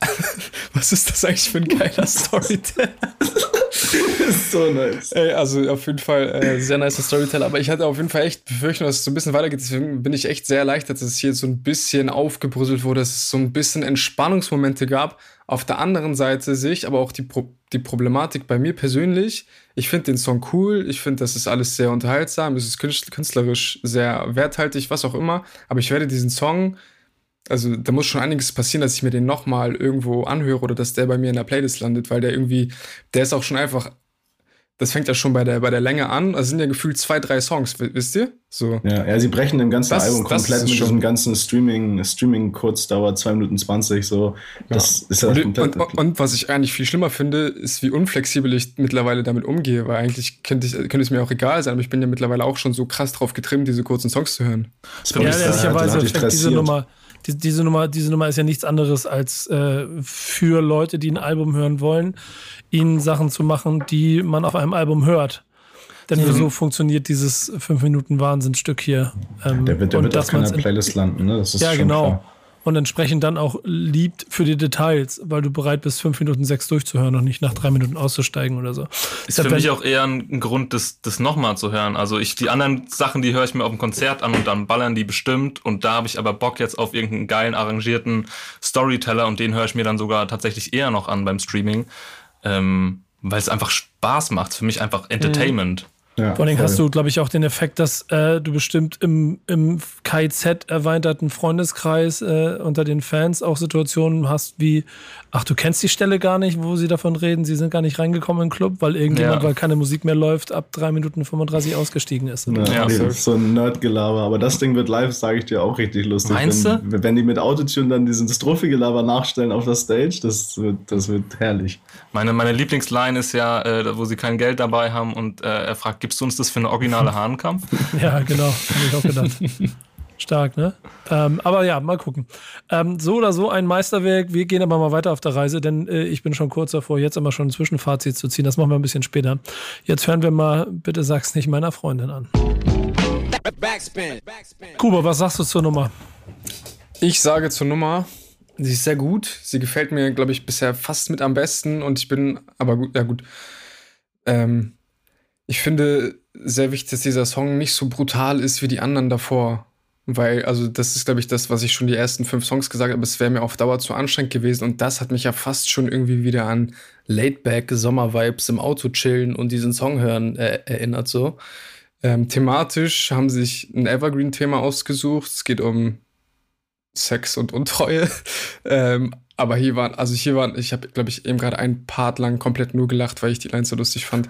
was ist das eigentlich für ein geiler Storyteller? so nice. Ey, also auf jeden Fall äh, sehr nice Storyteller. Aber ich hatte auf jeden Fall echt Befürchtung, dass es so ein bisschen weitergeht. Deswegen bin ich echt sehr erleichtert, dass es hier so ein bisschen aufgebrüsselt wurde, dass es so ein bisschen Entspannungsmomente gab. Auf der anderen Seite sehe ich aber auch die, Pro die Problematik bei mir persönlich. Ich finde den Song cool. Ich finde, das ist alles sehr unterhaltsam. Es ist künstlerisch sehr werthaltig, was auch immer. Aber ich werde diesen Song also da muss schon einiges passieren, dass ich mir den nochmal irgendwo anhöre oder dass der bei mir in der Playlist landet, weil der irgendwie, der ist auch schon einfach, das fängt ja schon bei der, bei der Länge an. Also sind ja gefühlt zwei, drei Songs, wisst ihr? So. Ja, ja, sie brechen dem ganzen das, Album komplett mit diesem ganzen Streaming, Streaming Kurzdauer 2 Minuten 20. So. Das ja. ist ja und, komplett. Und, und, was ich eigentlich viel schlimmer finde, ist, wie unflexibel ich mittlerweile damit umgehe, weil eigentlich könnte, ich, könnte es mir auch egal sein, aber ich bin ja mittlerweile auch schon so krass drauf getrimmt, diese kurzen Songs zu hören. Das ja, ehrlicherweise diese Nummer die, diese, Nummer, diese Nummer ist ja nichts anderes als äh, für Leute, die ein Album hören wollen, ihnen Sachen zu machen, die man auf einem Album hört. Denn mhm. so funktioniert dieses 5 Minuten Wahnsinnstück hier. Ähm, der wird, der wird auf keiner Playlist landen, ne? Das ist ja, genau. Klar und entsprechend dann auch liebt für die Details, weil du bereit bist, fünf Minuten sechs durchzuhören und nicht nach drei Minuten auszusteigen oder so. Ist für mich auch eher ein Grund, das, das nochmal zu hören. Also ich, die anderen Sachen, die höre ich mir auf dem Konzert an und dann ballern die bestimmt und da habe ich aber Bock jetzt auf irgendeinen geilen, arrangierten Storyteller und den höre ich mir dann sogar tatsächlich eher noch an beim Streaming, ähm, weil es einfach Spaß macht. Für mich einfach Entertainment. Mhm. Ja, Vor allem hast du, glaube ich, auch den Effekt, dass äh, du bestimmt im, im KZ erweiterten Freundeskreis äh, unter den Fans auch Situationen hast wie, ach, du kennst die Stelle gar nicht, wo sie davon reden, sie sind gar nicht reingekommen im Club, weil irgendjemand, ja. weil keine Musik mehr läuft, ab 3 Minuten 35 ausgestiegen ist. Ja, ja okay. so ein Nerdgelaber. Aber das Ding wird live, sage ich dir, auch richtig lustig. Meinst wenn, du? Wenn die mit Autotune dann diesen Strophe-Gelaber nachstellen auf der Stage, das wird, das wird herrlich. Meine, meine Lieblingsline ist ja, äh, wo sie kein Geld dabei haben und äh, er fragt, gibst du uns das für eine originale Hahnkampf? ja, genau, habe ich auch gedacht. Stark, ne? Ähm, aber ja, mal gucken. Ähm, so oder so ein Meisterwerk. Wir gehen aber mal weiter auf der Reise, denn äh, ich bin schon kurz davor, jetzt immer schon ein Zwischenfazit zu ziehen. Das machen wir ein bisschen später. Jetzt hören wir mal, bitte sag's nicht meiner Freundin an. Backspin. Kuba, was sagst du zur Nummer? Ich sage zur Nummer, sie ist sehr gut. Sie gefällt mir, glaube ich, bisher fast mit am besten und ich bin, aber gut, ja gut. Ähm, ich finde sehr wichtig, dass dieser Song nicht so brutal ist wie die anderen davor. Weil, also, das ist, glaube ich, das, was ich schon die ersten fünf Songs gesagt habe. Es wäre mir auf Dauer zu anstrengend gewesen. Und das hat mich ja fast schon irgendwie wieder an Laidback, Sommer-Vibes im Auto chillen und diesen Song hören äh, erinnert. So. Ähm, thematisch haben sie sich ein Evergreen-Thema ausgesucht. Es geht um Sex und Untreue. ähm, aber hier waren, also hier waren, ich habe, glaube ich, eben gerade einen Part lang komplett nur gelacht, weil ich die Line so lustig fand.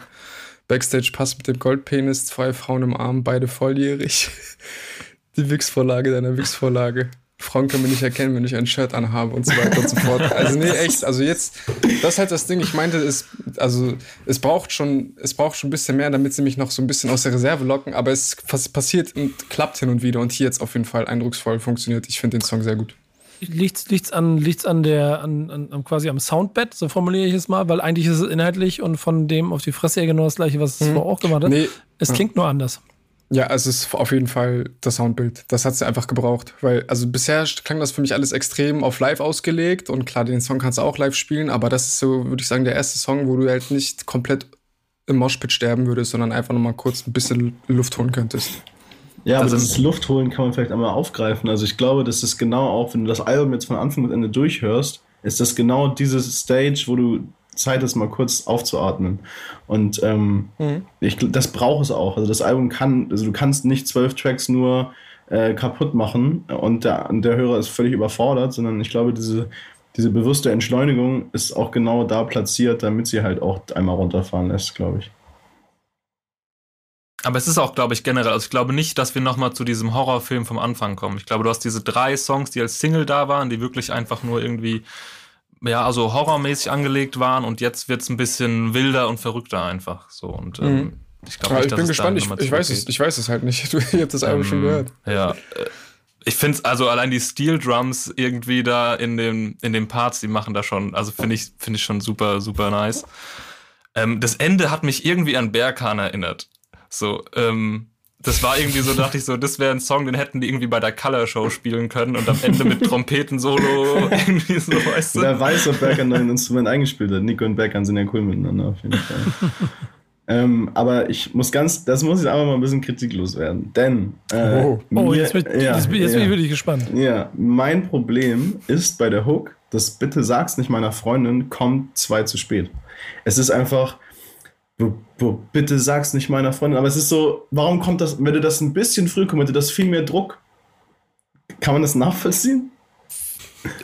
Backstage passt mit dem Goldpenis, zwei Frauen im Arm, beide volljährig. Die Wix-Vorlage deiner Wix-Vorlage. Frauen können mich nicht erkennen, wenn ich ein Shirt anhabe und so weiter und so fort. Also nee, echt, also jetzt, das ist halt das Ding, ich meinte, es, also es braucht schon, es braucht schon ein bisschen mehr, damit sie mich noch so ein bisschen aus der Reserve locken, aber es passiert und klappt hin und wieder und hier jetzt auf jeden Fall eindrucksvoll funktioniert. Ich finde den Song sehr gut. Liegt's, liegt's an, liegt's an der, an, an, quasi am Soundbett, so formuliere ich es mal, weil eigentlich ist es inhaltlich und von dem auf die Fresse ja genau das gleiche, was es mhm. vorher auch gemacht hat. Nee. Es klingt nur anders. Ja, also es ist auf jeden Fall das Soundbild. Das hat sie einfach gebraucht. Weil, also bisher klang das für mich alles extrem auf live ausgelegt und klar, den Song kannst du auch live spielen, aber das ist so, würde ich sagen, der erste Song, wo du halt nicht komplett im Moshpit sterben würdest, sondern einfach nochmal kurz ein bisschen Luft holen könntest. Ja, aber das, das Luft holen kann man vielleicht einmal aufgreifen. Also ich glaube, das ist genau auch, wenn du das Album jetzt von Anfang bis Ende durchhörst, ist das genau dieses Stage, wo du Zeit ist, mal kurz aufzuatmen. Und ähm, mhm. ich, das braucht es auch. Also das Album kann, also du kannst nicht zwölf Tracks nur äh, kaputt machen und der, der Hörer ist völlig überfordert, sondern ich glaube, diese, diese bewusste Entschleunigung ist auch genau da platziert, damit sie halt auch einmal runterfahren lässt, glaube ich. Aber es ist auch, glaube ich, generell, also ich glaube nicht, dass wir nochmal zu diesem Horrorfilm vom Anfang kommen. Ich glaube, du hast diese drei Songs, die als Single da waren, die wirklich einfach nur irgendwie ja, also horrormäßig angelegt waren und jetzt wird es ein bisschen wilder und verrückter einfach. So und ähm, mhm. ich glaube, ja, ich bin gespannt. Ich, ich weiß es, ich weiß es halt nicht. Du hast das Album ähm, schon gehört. Ja. Äh, ich finde es, also allein die Steel Drums irgendwie da in den, in den Parts, die machen da schon, also finde ich, finde ich schon super, super nice. Ähm, das Ende hat mich irgendwie an Berghahn erinnert. So, ähm, das war irgendwie so, dachte ich so, das wäre ein Song, den hätten die irgendwie bei der Color Show spielen können und am Ende mit Trompeten-Solo irgendwie so, weißt du. Wer weiß, ob Berg ein Instrument eingespielt hat. Nico und Berg sind ja cool miteinander auf jeden Fall. ähm, aber ich muss ganz, das muss ich einfach mal ein bisschen kritiklos werden. Denn. Äh, oh, oh mir, jetzt, wird, ja, jetzt, jetzt ja, bin ich wirklich gespannt. Ja, mein Problem ist bei der Hook, das Bitte sag's nicht meiner Freundin, kommt zwei zu spät. Es ist einfach wo, wo, bitte sag's nicht meiner Freundin. Aber es ist so, warum kommt das, wenn du das ein bisschen früh kommt, hätte das viel mehr Druck. Kann man das nachvollziehen?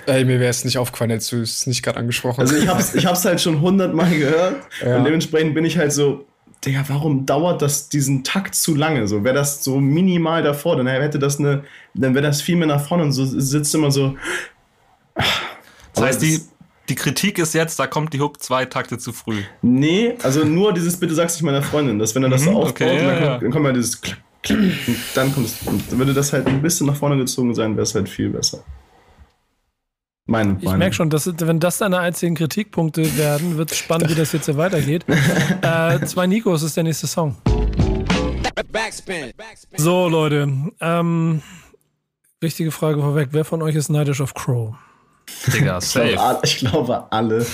Ey, mir wäre es nicht aufgefallen, hättest du es nicht gerade angesprochen. Also ich hab's, ich hab's halt schon hundertmal gehört ja. und dementsprechend bin ich halt so, Digga, warum dauert das diesen Takt zu lange? So, wäre das so minimal davor, dann hätte das eine, dann wäre das viel mehr nach vorne und so sitzt immer so. Das heißt, die, die Kritik ist jetzt, da kommt die Hook zwei Takte zu früh. Nee, also nur dieses Bitte sag's nicht meiner Freundin, dass wenn er das so mhm, aufbaut, okay, dann, ja, dann kommt ja dieses Klick, Klick, und dann kommt es. Und würde das halt ein bisschen nach vorne gezogen sein, wäre es halt viel besser. Meine ich merke schon, dass, wenn das deine einzigen Kritikpunkte werden, wird es spannend, wie das jetzt hier weitergeht. äh, zwei Nikos ist der nächste Song. So, Leute. Ähm, wichtige Frage vorweg. Wer von euch ist neidisch auf Crow? Digga, safe. Ich glaube, ich glaube alle.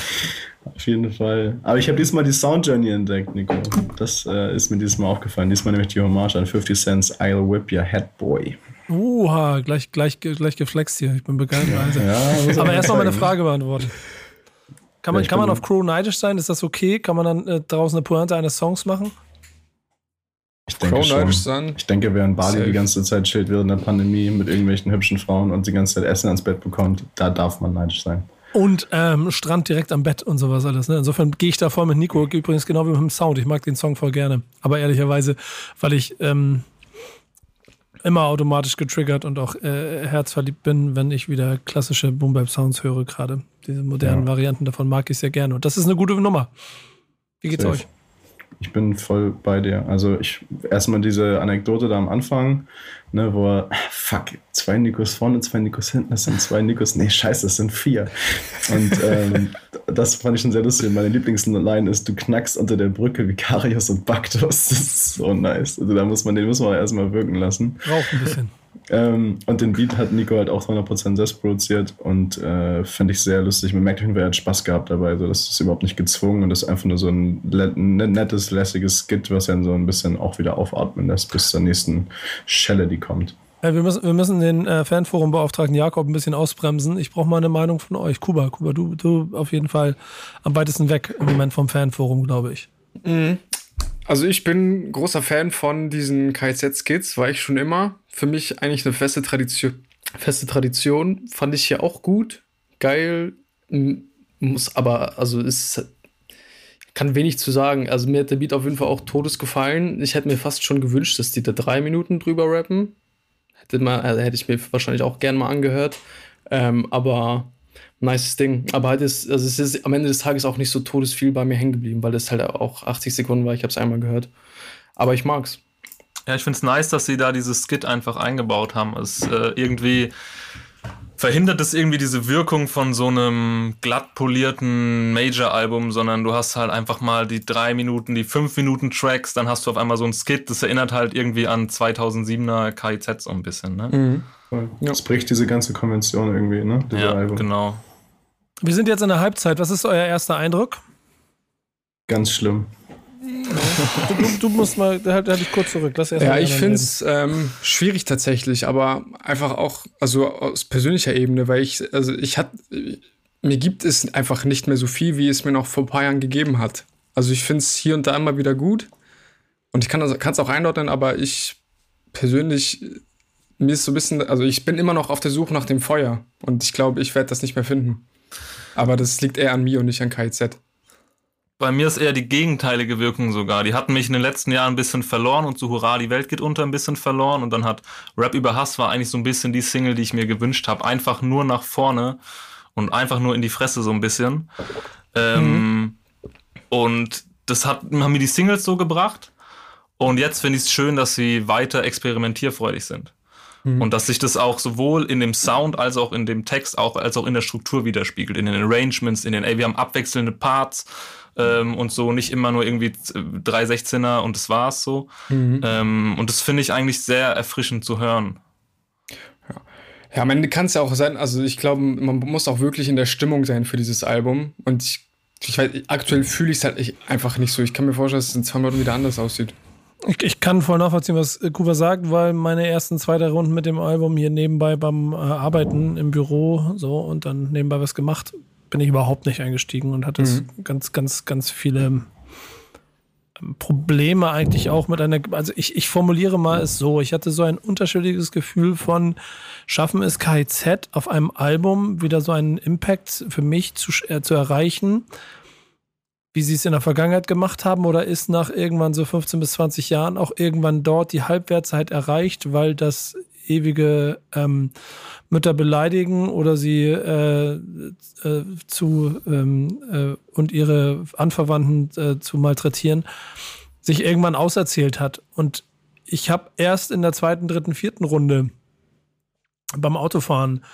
Auf jeden Fall. Aber ich habe diesmal die Sound Journey entdeckt, Nico. Das äh, ist mir dieses Mal aufgefallen. Diesmal nämlich die Hommage an 50 Cents I'll Whip Your Head Boy. Uha, gleich, gleich, gleich geflext hier. Ich bin begeistert. Ja, Aber erst noch mal eine Frage beantworten. Kann man, ja, kann man auf Crow neidisch sein? Ist das okay? Kann man dann äh, draußen eine Pointe eines Songs machen? Ich denke schon. Ich denke, während Bali Safe. die ganze Zeit chillt während der Pandemie mit irgendwelchen hübschen Frauen und die ganze Zeit Essen ans Bett bekommt, da darf man neidisch sein. Und ähm, Strand direkt am Bett und sowas alles. Ne? Insofern gehe ich da voll mit Nico. Übrigens genau wie mit dem Sound. Ich mag den Song voll gerne. Aber ehrlicherweise, weil ich ähm, immer automatisch getriggert und auch äh, herzverliebt bin, wenn ich wieder klassische Boom Bap Sounds höre gerade. Diese modernen ja. Varianten davon mag ich sehr gerne. Und das ist eine gute Nummer. Wie geht's Safe. euch? Ich bin voll bei dir. Also ich erstmal diese Anekdote da am Anfang, ne, wo er, fuck, zwei Nikos vorne, zwei Nikos hinten, das sind zwei Nikos, nee, scheiße, das sind vier. Und ähm, das fand ich schon sehr lustig. Meine Lieblingsline ist, du knackst unter der Brücke wie Karius und Baktus. Das ist so nice. Also da muss man, den muss man erstmal wirken lassen. Braucht ein bisschen. Ähm, und den Beat hat Nico halt auch 100% selbst produziert und äh, fand ich sehr lustig. Man merkt auf jeden Fall, er hat Spaß gehabt dabei. Also das ist überhaupt nicht gezwungen und das ist einfach nur so ein ne-, nettes, lässiges Skit, was dann so ein bisschen auch wieder aufatmen lässt bis zur nächsten Schelle, die kommt. wir, müssen, wir müssen den äh, Fanforum-Beauftragten Jakob ein bisschen ausbremsen. Ich brauche mal eine Meinung von euch. Kuba, Kuba, du, du auf jeden Fall am weitesten weg im Moment vom Fanforum, glaube ich. Mhm. Also ich bin großer Fan von diesen KZ-Skits, war ich schon immer. Für mich eigentlich eine feste Tradition. Feste Tradition fand ich hier auch gut, geil, muss aber, also ist kann wenig zu sagen. Also mir hat der Beat auf jeden Fall auch todes gefallen. Ich hätte mir fast schon gewünscht, dass die da drei Minuten drüber rappen. Hätte, mal, also hätte ich mir wahrscheinlich auch gern mal angehört. Ähm, aber nice Ding. Aber halt ist, also es ist am Ende des Tages auch nicht so todesviel bei mir hängen geblieben, weil das halt auch 80 Sekunden war. Ich habe es einmal gehört. Aber ich mag's. Ja, ich finde es nice, dass sie da dieses Skit einfach eingebaut haben. Es äh, irgendwie verhindert es irgendwie diese Wirkung von so einem glatt polierten Major-Album, sondern du hast halt einfach mal die drei Minuten, die fünf Minuten Tracks, dann hast du auf einmal so ein Skit, das erinnert halt irgendwie an 2007er KIZ so ein bisschen, ne? Mhm. Das bricht diese ganze Konvention irgendwie, ne? ja, Album. genau. Wir sind jetzt in der Halbzeit. Was ist euer erster Eindruck? Ganz schlimm. Du, du, musst mal, da halte ich kurz zurück. Lass erst ja, ich finde es ähm, schwierig tatsächlich, aber einfach auch, also aus persönlicher Ebene, weil ich, also ich hatte, mir gibt es einfach nicht mehr so viel, wie es mir noch vor ein paar Jahren gegeben hat. Also ich finde es hier und da immer wieder gut und ich kann es auch einordnen, aber ich persönlich, mir ist so ein bisschen, also ich bin immer noch auf der Suche nach dem Feuer und ich glaube, ich werde das nicht mehr finden. Aber das liegt eher an mir und nicht an KIZ bei mir ist eher die gegenteilige Wirkung sogar. Die hatten mich in den letzten Jahren ein bisschen verloren und zu Hurra, die Welt geht unter ein bisschen verloren. Und dann hat Rap über Hass war eigentlich so ein bisschen die Single, die ich mir gewünscht habe. Einfach nur nach vorne und einfach nur in die Fresse so ein bisschen. Ähm, mhm. Und das hat, haben mir die Singles so gebracht. Und jetzt finde ich es schön, dass sie weiter experimentierfreudig sind. Mhm. Und dass sich das auch sowohl in dem Sound als auch in dem Text, auch als auch in der Struktur widerspiegelt, in den Arrangements, in den, ey, wir haben abwechselnde Parts ähm, und so nicht immer nur irgendwie drei 16er und das war's so. Mhm. Ähm, und das finde ich eigentlich sehr erfrischend zu hören. Ja, ja am Ende kann es ja auch sein, also ich glaube, man muss auch wirklich in der Stimmung sein für dieses Album. Und ich, ich weiß, aktuell fühle ich es halt einfach nicht so. Ich kann mir vorstellen, dass es in zwei Monaten wieder anders aussieht. Ich, ich, kann voll nachvollziehen, was Kuba sagt, weil meine ersten zwei, drei Runden mit dem Album hier nebenbei beim äh, Arbeiten im Büro so und dann nebenbei was gemacht bin ich überhaupt nicht eingestiegen und hatte mhm. ganz, ganz, ganz viele ähm, Probleme eigentlich auch mit einer, also ich, ich formuliere mal es so, ich hatte so ein unterschiedliches Gefühl von, schaffen es KIZ auf einem Album wieder so einen Impact für mich zu, äh, zu erreichen, wie sie es in der Vergangenheit gemacht haben, oder ist nach irgendwann so 15 bis 20 Jahren auch irgendwann dort die Halbwertszeit erreicht, weil das ewige ähm, Mütter beleidigen oder sie äh, äh, zu ähm, äh, und ihre Anverwandten äh, zu malträtieren, sich irgendwann auserzählt hat. Und ich habe erst in der zweiten, dritten, vierten Runde beim Autofahren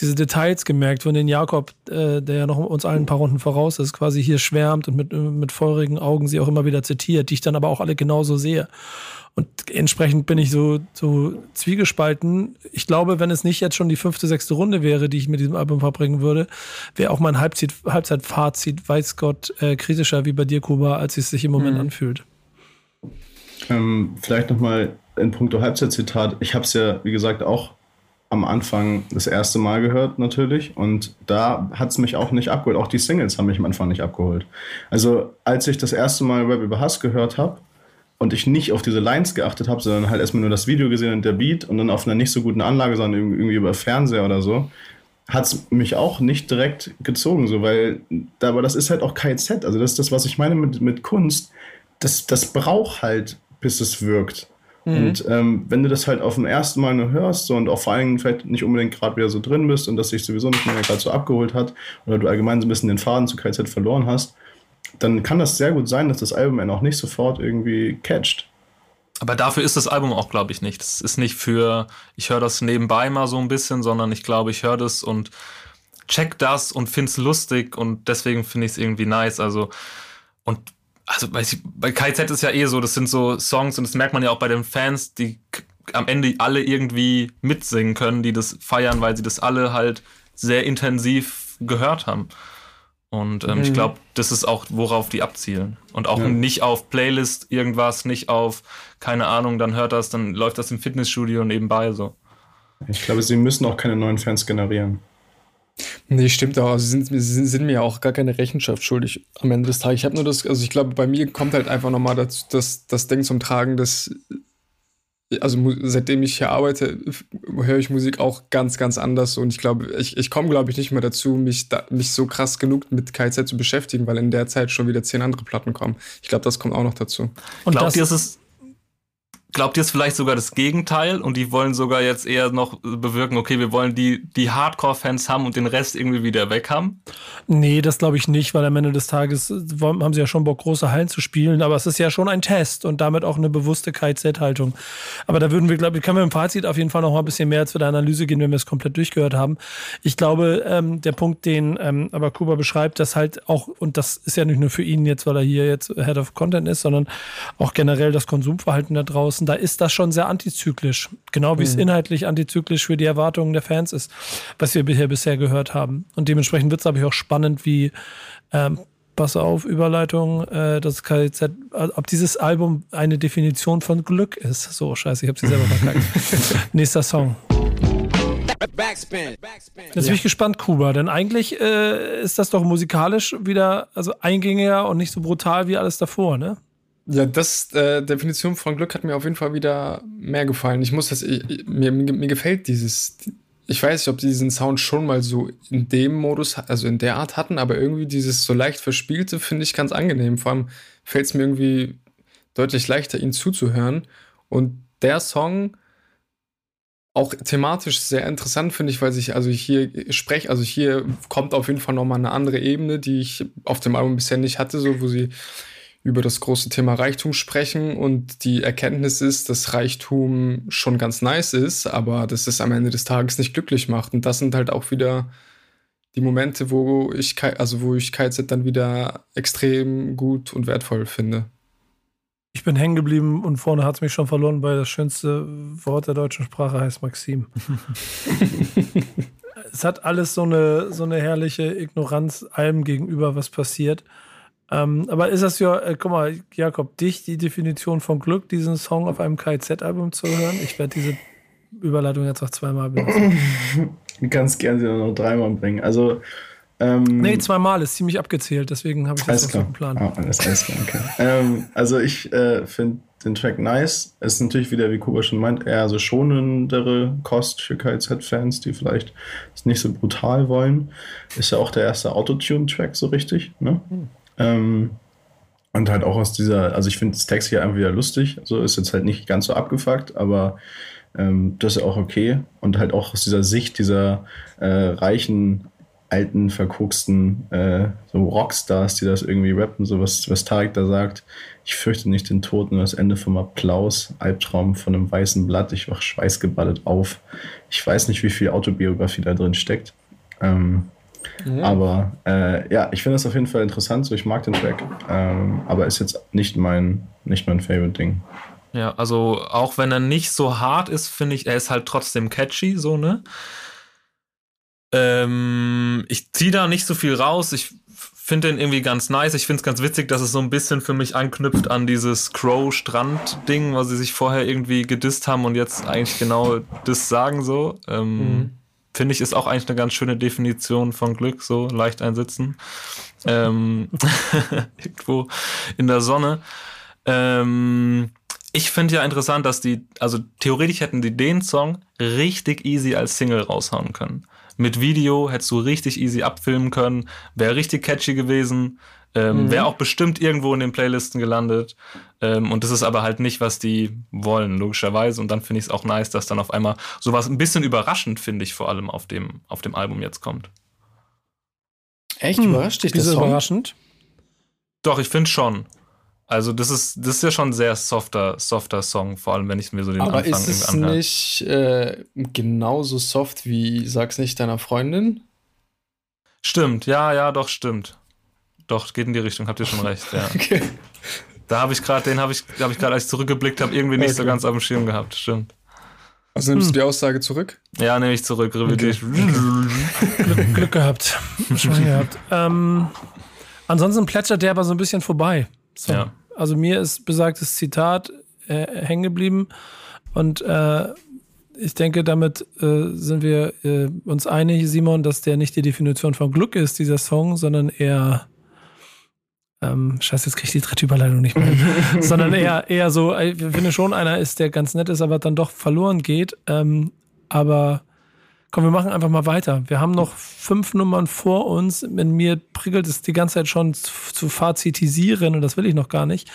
diese Details gemerkt, von den Jakob, äh, der ja noch uns allen ein paar Runden voraus ist, quasi hier schwärmt und mit, mit feurigen Augen sie auch immer wieder zitiert, die ich dann aber auch alle genauso sehe. Und entsprechend bin ich so, so zwiegespalten. Ich glaube, wenn es nicht jetzt schon die fünfte, sechste Runde wäre, die ich mit diesem Album verbringen würde, wäre auch mein Halbzeit, Halbzeitfazit, weiß Gott, äh, kritischer wie bei dir, Kuba, als es sich im Moment mhm. anfühlt. Ähm, vielleicht nochmal in puncto Halbzeitzitat. Ich habe es ja, wie gesagt, auch am Anfang das erste Mal gehört natürlich und da hat es mich auch nicht abgeholt. Auch die Singles haben mich am Anfang nicht abgeholt. Also als ich das erste Mal Rap über Hass gehört habe und ich nicht auf diese Lines geachtet habe, sondern halt erstmal nur das Video gesehen und der Beat und dann auf einer nicht so guten Anlage, sondern irgendwie über Fernseher oder so, hat es mich auch nicht direkt gezogen, so, weil, aber das ist halt auch KZ, also das ist das, was ich meine mit, mit Kunst, das, das braucht halt, bis es wirkt. Mhm. Und ähm, wenn du das halt auf dem ersten Mal nur hörst so, und auch vor allen Dingen vielleicht nicht unbedingt gerade wieder so drin bist und das sich sowieso nicht mehr gerade so abgeholt hat oder du allgemein so ein bisschen den Faden zu KZ verloren hast, dann kann das sehr gut sein, dass das Album einen auch nicht sofort irgendwie catcht. Aber dafür ist das Album auch, glaube ich, nicht. Es ist nicht für, ich höre das nebenbei mal so ein bisschen, sondern ich glaube, ich höre das und check das und finde es lustig und deswegen finde ich es irgendwie nice. Also, und also weiß ich, bei KZ ist ja eh so, das sind so Songs und das merkt man ja auch bei den Fans, die am Ende alle irgendwie mitsingen können, die das feiern, weil sie das alle halt sehr intensiv gehört haben. Und ähm, mhm. ich glaube, das ist auch, worauf die abzielen. Und auch ja. nicht auf Playlist irgendwas, nicht auf, keine Ahnung, dann hört das, dann läuft das im Fitnessstudio nebenbei so. Ich glaube, sie müssen auch keine neuen Fans generieren. Nee, stimmt auch. Also sind, sind, sind mir auch gar keine Rechenschaft schuldig am Ende des Tages. Ich habe nur das, also ich glaube, bei mir kommt halt einfach nochmal das, das, das Ding zum Tragen, dass also seitdem ich hier arbeite, höre ich Musik auch ganz, ganz anders. Und ich glaube, ich, ich komme, glaube ich, nicht mehr dazu, mich, da, mich so krass genug mit KZ zu beschäftigen, weil in der Zeit schon wieder zehn andere Platten kommen. Ich glaube, das kommt auch noch dazu. Und Glaubt ihr, es ist Glaubt ihr es vielleicht sogar das Gegenteil und die wollen sogar jetzt eher noch bewirken, okay, wir wollen die, die Hardcore-Fans haben und den Rest irgendwie wieder weg haben? Nee, das glaube ich nicht, weil am Ende des Tages haben sie ja schon Bock, große Hallen zu spielen, aber es ist ja schon ein Test und damit auch eine bewusste KZ-Haltung. Aber da würden wir, glaube ich, können wir im Fazit auf jeden Fall noch mal ein bisschen mehr zu der Analyse gehen, wenn wir es komplett durchgehört haben. Ich glaube, ähm, der Punkt, den ähm, aber Kuba beschreibt, dass halt auch, und das ist ja nicht nur für ihn jetzt, weil er hier jetzt Head of Content ist, sondern auch generell das Konsumverhalten da draußen, lassen, da ist das schon sehr antizyklisch. Genau wie mhm. es inhaltlich antizyklisch für die Erwartungen der Fans ist, was wir hier bisher gehört haben. Und dementsprechend wird es, glaube ich, auch spannend, wie, ähm, pass auf, Überleitung, äh, das KZ, ob dieses Album eine Definition von Glück ist. So, scheiße, ich habe sie selber verkackt. Nächster Song. Backspin. Jetzt bin ich gespannt, Kuba, denn eigentlich äh, ist das doch musikalisch wieder also eingängiger und nicht so brutal wie alles davor, ne? Ja, das äh, Definition von Glück hat mir auf jeden Fall wieder mehr gefallen. Ich muss das, ich, mir, mir, gefällt dieses, ich weiß nicht, ob die diesen Sound schon mal so in dem Modus, also in der Art hatten, aber irgendwie dieses so leicht verspielte finde ich ganz angenehm. Vor allem fällt es mir irgendwie deutlich leichter, ihn zuzuhören. Und der Song auch thematisch sehr interessant finde ich, weil sich also hier spreche, also hier kommt auf jeden Fall nochmal eine andere Ebene, die ich auf dem Album bisher nicht hatte, so wo sie über das große Thema Reichtum sprechen und die Erkenntnis ist, dass Reichtum schon ganz nice ist, aber dass es am Ende des Tages nicht glücklich macht. Und das sind halt auch wieder die Momente, wo ich, also wo ich KZ dann wieder extrem gut und wertvoll finde. Ich bin hängen geblieben und vorne hat es mich schon verloren, weil das schönste Wort der deutschen Sprache heißt Maxim. es hat alles so eine, so eine herrliche Ignoranz allem gegenüber, was passiert. Ähm, aber ist das ja, äh, guck mal, Jakob, dich die Definition von Glück, diesen Song auf einem KZ-Album zu hören? Ich werde diese Überleitung jetzt noch zweimal benutzen. Ganz gern sie noch dreimal bringen. Also. Ähm, nee, zweimal ist ziemlich abgezählt, deswegen habe ich das so geplant. Oh, alles, alles klar, okay. ähm, also ich äh, finde den Track nice. Es ist natürlich wieder, wie Kuba schon meint, eher so schonendere Kost für KZ-Fans, die vielleicht es nicht so brutal wollen. Ist ja auch der erste Autotune-Track so richtig, ne? Hm. Ähm, und halt auch aus dieser, also ich finde das Text hier einfach wieder lustig. So ist jetzt halt nicht ganz so abgefuckt, aber ähm, das ist auch okay. Und halt auch aus dieser Sicht dieser äh, reichen, alten, verkoksten äh, so Rockstars, die das irgendwie rappen, so was, was Tarek da sagt. Ich fürchte nicht den Tod, nur das Ende vom Applaus, Albtraum von einem weißen Blatt, ich wach schweißgeballet auf. Ich weiß nicht, wie viel Autobiografie da drin steckt. Ähm, Mhm. Aber äh, ja, ich finde das auf jeden Fall interessant. So, ich mag den Track, ähm, aber ist jetzt nicht mein, nicht mein Favorite-Ding. Ja, also auch wenn er nicht so hart ist, finde ich, er ist halt trotzdem catchy, so, ne? Ähm, ich ziehe da nicht so viel raus. Ich finde den irgendwie ganz nice. Ich finde es ganz witzig, dass es so ein bisschen für mich anknüpft an dieses Crow-Strand-Ding, was sie sich vorher irgendwie gedisst haben und jetzt eigentlich genau das sagen so. Ähm, mhm finde ich, ist auch eigentlich eine ganz schöne Definition von Glück, so leicht einsitzen. Ähm, irgendwo in der Sonne. Ähm, ich finde ja interessant, dass die, also theoretisch hätten die den Song richtig easy als Single raushauen können. Mit Video hättest du richtig easy abfilmen können, wäre richtig catchy gewesen. Ähm, mhm. Wäre auch bestimmt irgendwo in den Playlisten gelandet. Ähm, und das ist aber halt nicht, was die wollen, logischerweise. Und dann finde ich es auch nice, dass dann auf einmal sowas ein bisschen überraschend, finde ich, vor allem auf dem, auf dem Album jetzt kommt. Echt? Hm. Überrascht dich das? überraschend? Doch, ich finde schon. Also das ist, das ist ja schon ein sehr softer, softer Song, vor allem wenn ich mir so den Aber Anfang ist es anhöre. nicht äh, genauso soft wie Sag's nicht deiner Freundin? Stimmt, ja, ja, doch, stimmt. Doch, geht in die Richtung, habt ihr schon recht, ja. okay. Da habe ich gerade, den habe ich, hab ich gerade, als ich zurückgeblickt habe, irgendwie nicht okay. so ganz auf dem Schirm gehabt, stimmt. Also nimmst hm. du die Aussage zurück? Ja, nehme ich zurück, revidiere okay. Glück, Glück, gehabt. Schon gehabt. Ähm, ansonsten plätschert der aber so ein bisschen vorbei. So. Ja. Also mir ist besagtes Zitat äh, hängen geblieben und äh, ich denke, damit äh, sind wir äh, uns einig, Simon, dass der nicht die Definition von Glück ist, dieser Song, sondern eher ähm, scheiße, jetzt krieg ich die dritte Überleitung nicht mehr. sondern eher, eher so, ich finde schon einer ist, der ganz nett ist, aber dann doch verloren geht. Ähm, aber Komm, wir machen einfach mal weiter. Wir haben noch fünf Nummern vor uns. In mir prickelt es die ganze Zeit schon zu fazitisieren und das will ich noch gar nicht.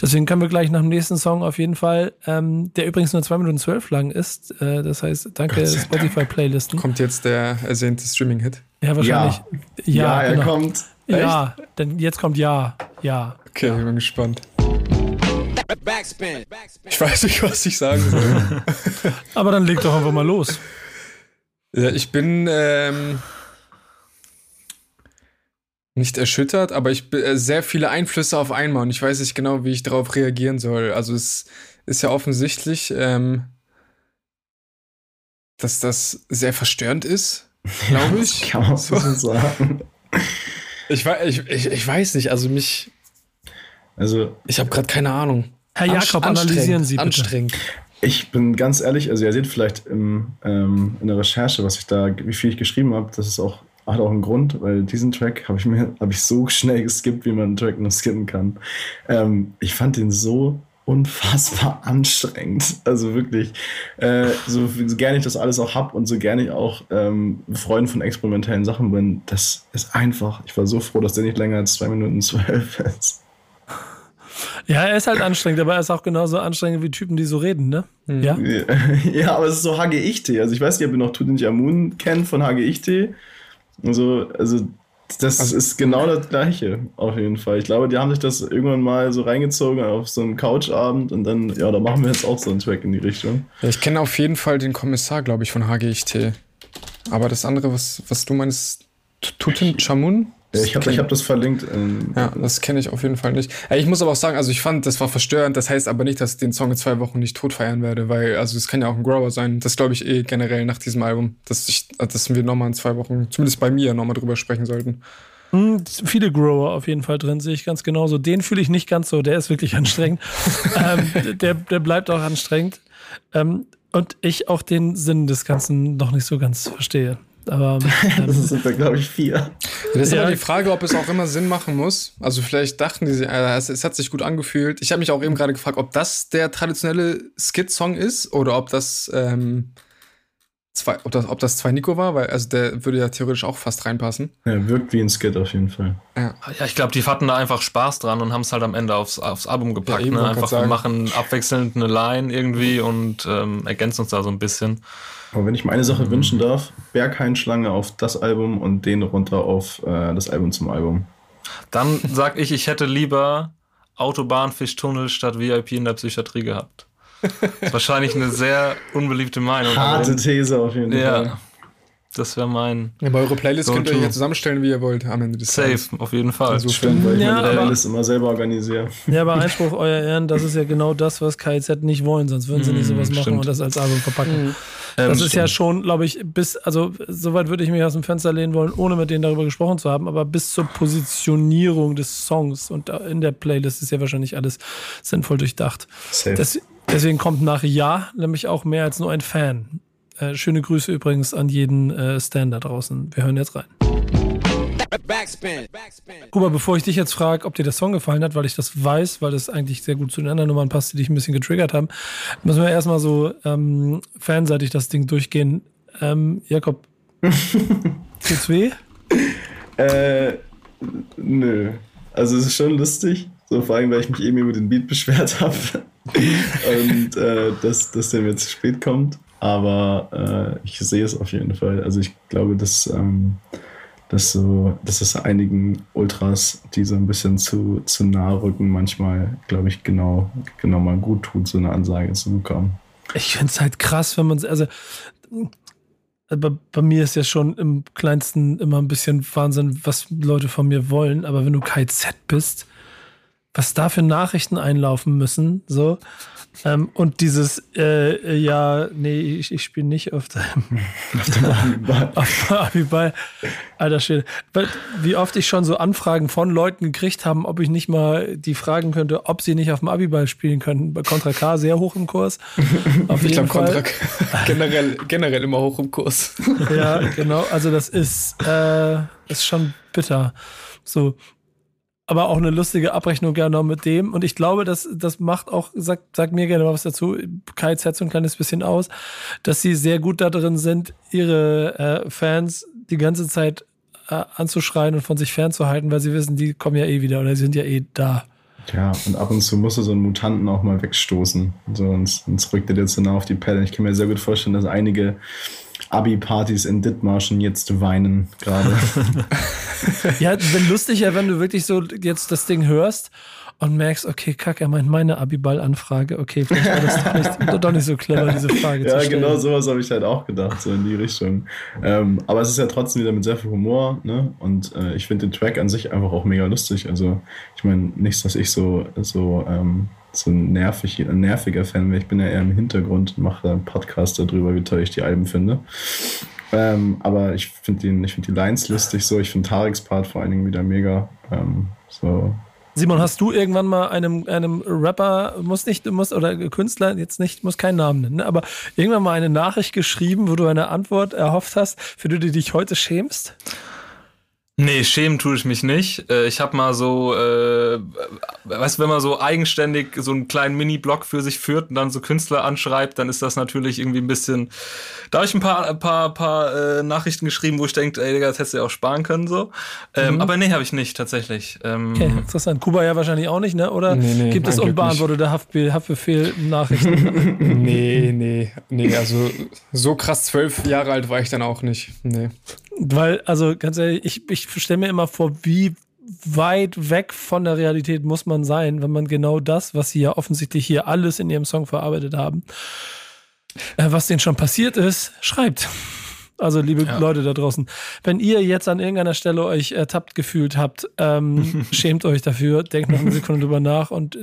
Deswegen können wir gleich nach dem nächsten Song auf jeden Fall, ähm, der übrigens nur zwei Minuten zwölf lang ist. Äh, das heißt, danke Spotify-Playlisten. Kommt jetzt der ersehnte Streaming-Hit? Ja, wahrscheinlich. Ja, ja, ja er genau. kommt. Echt? Ja, denn jetzt kommt ja. Ja. Okay, ja. ich bin gespannt. Ich weiß nicht, was ich sagen soll. Aber dann leg doch einfach mal los. Ja, ich bin ähm, nicht erschüttert, aber ich bin äh, sehr viele Einflüsse auf einmal und ich weiß nicht genau, wie ich darauf reagieren soll. Also es ist ja offensichtlich, ähm, dass das sehr verstörend ist, glaube ich. Ja, kann man so sagen. Ich, ich, ich, ich weiß nicht, also mich. Also. Ich habe gerade keine Ahnung. Herr Jakob, analysieren Sie bitte. Anstrengend. Ich bin ganz ehrlich, also ihr seht vielleicht im, ähm, in der Recherche, was ich da, wie viel ich geschrieben habe, das ist auch, hat auch einen Grund, weil diesen Track habe ich mir, habe ich so schnell geskippt, wie man einen Track nur skippen kann. Ähm, ich fand den so unfassbar anstrengend. Also wirklich, äh, so, so gerne ich das alles auch hab und so gerne ich auch ähm, Freund von experimentellen Sachen bin, das ist einfach, ich war so froh, dass der nicht länger als zwei Minuten zwölf ist. Ja, er ist halt anstrengend, aber er ist auch genauso anstrengend wie Typen, die so reden, ne? Mhm. Ja? Ja, aber es ist so HGIcht. Also ich weiß nicht, ob ihr noch Tutanchamun kennt von HGIcht. Also, also das also, ist genau das Gleiche, auf jeden Fall. Ich glaube, die haben sich das irgendwann mal so reingezogen auf so einen Couchabend und dann, ja, da machen wir jetzt auch so einen Track in die Richtung. Ja, ich kenne auf jeden Fall den Kommissar, glaube ich, von HGIT. Aber das andere, was, was du meinst, Tutanchamun? Ich habe hab das verlinkt. Ähm, ja, das kenne ich auf jeden Fall nicht. Ich muss aber auch sagen, also ich fand, das war verstörend. Das heißt aber nicht, dass ich den Song in zwei Wochen nicht tot feiern werde, weil, also es kann ja auch ein Grower sein. Das glaube ich eh generell nach diesem Album, dass, ich, dass wir nochmal in zwei Wochen, zumindest bei mir, nochmal drüber sprechen sollten. Mhm, viele Grower auf jeden Fall drin, sehe ich ganz genauso. Den fühle ich nicht ganz so, der ist wirklich anstrengend. ähm, der, der bleibt auch anstrengend. Ähm, und ich auch den Sinn des Ganzen noch nicht so ganz verstehe. Aber ähm, das sind da, glaube ich, vier. Das ist ja. aber die Frage, ob es auch immer Sinn machen muss. Also vielleicht dachten die, äh, es, es, hat sich gut angefühlt. Ich habe mich auch eben gerade gefragt, ob das der traditionelle Skit-Song ist oder ob das, ähm, zwei, ob das, ob das zwei Nico war, weil also der würde ja theoretisch auch fast reinpassen. Ja, wirkt wie ein Skit auf jeden Fall. Ja, ja ich glaube, die hatten da einfach Spaß dran und haben es halt am Ende aufs, aufs Album gepackt. Ja, ne? Einfach, wir machen abwechselnd eine Line irgendwie und ähm, ergänzen uns da so ein bisschen. Aber wenn ich mir eine Sache mhm. wünschen darf, Berghain-Schlange auf das Album und den runter auf äh, das Album zum Album. Dann sag ich, ich hätte lieber Autobahnfischtunnel statt VIP in der Psychiatrie gehabt. Das ist wahrscheinlich eine sehr unbeliebte Meinung. Harte These auf jeden ja. Das wäre mein. Ja, bei eure Playlist könnt ihr hier zusammenstellen, wie ihr wollt am Ende des Safe, Tages. auf jeden Fall. Also stimmt, weil ich ja, meine Playlist immer selber organisiere. Ja, aber Einspruch, euer Ehren, das ist ja genau das, was KZ nicht wollen, sonst würden sie nicht sowas machen stimmt. und das als Album verpacken. Mhm. Das ähm, ist stimmt. ja schon, glaube ich, bis, also soweit würde ich mich aus dem Fenster lehnen wollen, ohne mit denen darüber gesprochen zu haben, aber bis zur Positionierung des Songs und in der Playlist ist ja wahrscheinlich alles sinnvoll durchdacht. Safe. Das, deswegen kommt nach Ja nämlich auch mehr als nur ein Fan. Äh, schöne Grüße übrigens an jeden äh, Stan da draußen. Wir hören jetzt rein. Backspin. Kuba, bevor ich dich jetzt frage, ob dir der Song gefallen hat, weil ich das weiß, weil das eigentlich sehr gut zu den anderen Nummern passt, die dich ein bisschen getriggert haben, müssen wir erstmal so ähm, fanseitig das Ding durchgehen. Ähm, Jakob, tut's weh? Äh, nö. Also es ist schon lustig, so vor allem, weil ich mich eben über den Beat beschwert habe und äh, dass, dass der mir zu spät kommt aber äh, ich sehe es auf jeden Fall. Also ich glaube, dass, ähm, dass, so, dass es einigen Ultras, die so ein bisschen zu, zu nah rücken, manchmal, glaube ich, genau, genau mal gut tut, so eine Ansage zu bekommen. Ich finde es halt krass, wenn man also bei, bei, mir ist ja schon im kleinsten immer ein bisschen Wahnsinn, was Leute von mir wollen, aber wenn du KZ bist, was da für Nachrichten einlaufen müssen, so. Ähm, und dieses, äh, ja, nee, ich, ich spiele nicht auf dem, auf dem Abiball. auf Abiball. Alter Schwede. Wie oft ich schon so Anfragen von Leuten gekriegt haben, ob ich nicht mal die fragen könnte, ob sie nicht auf dem Abiball spielen können. Bei Contra K sehr hoch im Kurs. Auf ich glaube, Contra K generell, generell immer hoch im Kurs. ja, genau. Also das ist, äh, ist schon bitter. So, aber auch eine lustige Abrechnung gerne noch mit dem. Und ich glaube, dass das macht auch, sagt, sagt mir gerne mal was dazu, Kai setzt so ein kleines bisschen aus, dass sie sehr gut da drin sind, ihre äh, Fans die ganze Zeit äh, anzuschreien und von sich fernzuhalten, weil sie wissen, die kommen ja eh wieder oder sind ja eh da. Ja, und ab und zu muss er so einen Mutanten auch mal wegstoßen. Sonst rückt er dir zu nah auf die Pelle. Ich kann mir sehr gut vorstellen, dass einige Abi-Partys in Dithmarschen jetzt weinen gerade. ja, wenn lustig ja, wenn du wirklich so jetzt das Ding hörst und merkst, okay, kack, er meint meine Abiball-Anfrage. Okay, vielleicht war das doch nicht, doch nicht so clever, diese Frage ja, zu stellen. Ja, genau sowas habe ich halt auch gedacht, so in die Richtung. Ähm, aber es ist ja trotzdem wieder mit sehr viel Humor, ne? Und äh, ich finde den Track an sich einfach auch mega lustig. Also, ich meine, nichts, dass ich so, so ähm, so ein, nervig, ein nerviger Fan wäre. Ich bin ja eher im Hintergrund und mache einen Podcast darüber, wie toll ich die Alben finde. Ähm, aber ich finde find die Lines lustig so. Ich finde Tareks Part vor allen Dingen wieder mega. Ähm, so. Simon, hast du irgendwann mal einem, einem Rapper, muss nicht, muss, oder Künstler, jetzt nicht, muss keinen Namen nennen, ne, aber irgendwann mal eine Nachricht geschrieben, wo du eine Antwort erhofft hast, für die du dich heute schämst? Nee, schämen tue ich mich nicht. Äh, ich habe mal so, äh, weißt du, wenn man so eigenständig so einen kleinen Mini-Blog für sich führt und dann so Künstler anschreibt, dann ist das natürlich irgendwie ein bisschen. Da habe ich ein paar, ein paar, paar äh, Nachrichten geschrieben, wo ich denke, ey, Digga, das hättest du ja auch sparen können so. Ähm, mhm. Aber nee, habe ich nicht tatsächlich. Ähm, okay, interessant. Kuba ja wahrscheinlich auch nicht, ne? Oder nee, nee, gibt es unbeantwortete Haftbe Haftbefehl-Nachrichten? nee, nee, nee. Also so krass zwölf Jahre alt war ich dann auch nicht. Nee. Weil, also ganz ehrlich, ich, ich stelle mir immer vor, wie weit weg von der Realität muss man sein, wenn man genau das, was sie ja offensichtlich hier alles in ihrem Song verarbeitet haben, äh, was denen schon passiert ist, schreibt. Also, liebe ja. Leute da draußen, wenn ihr jetzt an irgendeiner Stelle euch ertappt gefühlt habt, ähm, schämt euch dafür, denkt noch eine Sekunde drüber nach und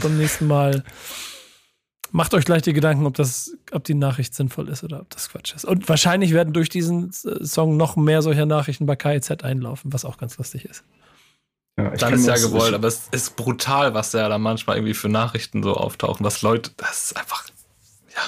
beim nächsten Mal macht euch gleich die Gedanken, ob das, ob die Nachricht sinnvoll ist oder ob das Quatsch ist. Und wahrscheinlich werden durch diesen äh, Song noch mehr solcher Nachrichten bei KIZ einlaufen, was auch ganz lustig ist. Ja, Dann ist ja gewollt, aber es ist brutal, was da manchmal irgendwie für Nachrichten so auftauchen, was Leute, das ist einfach, ja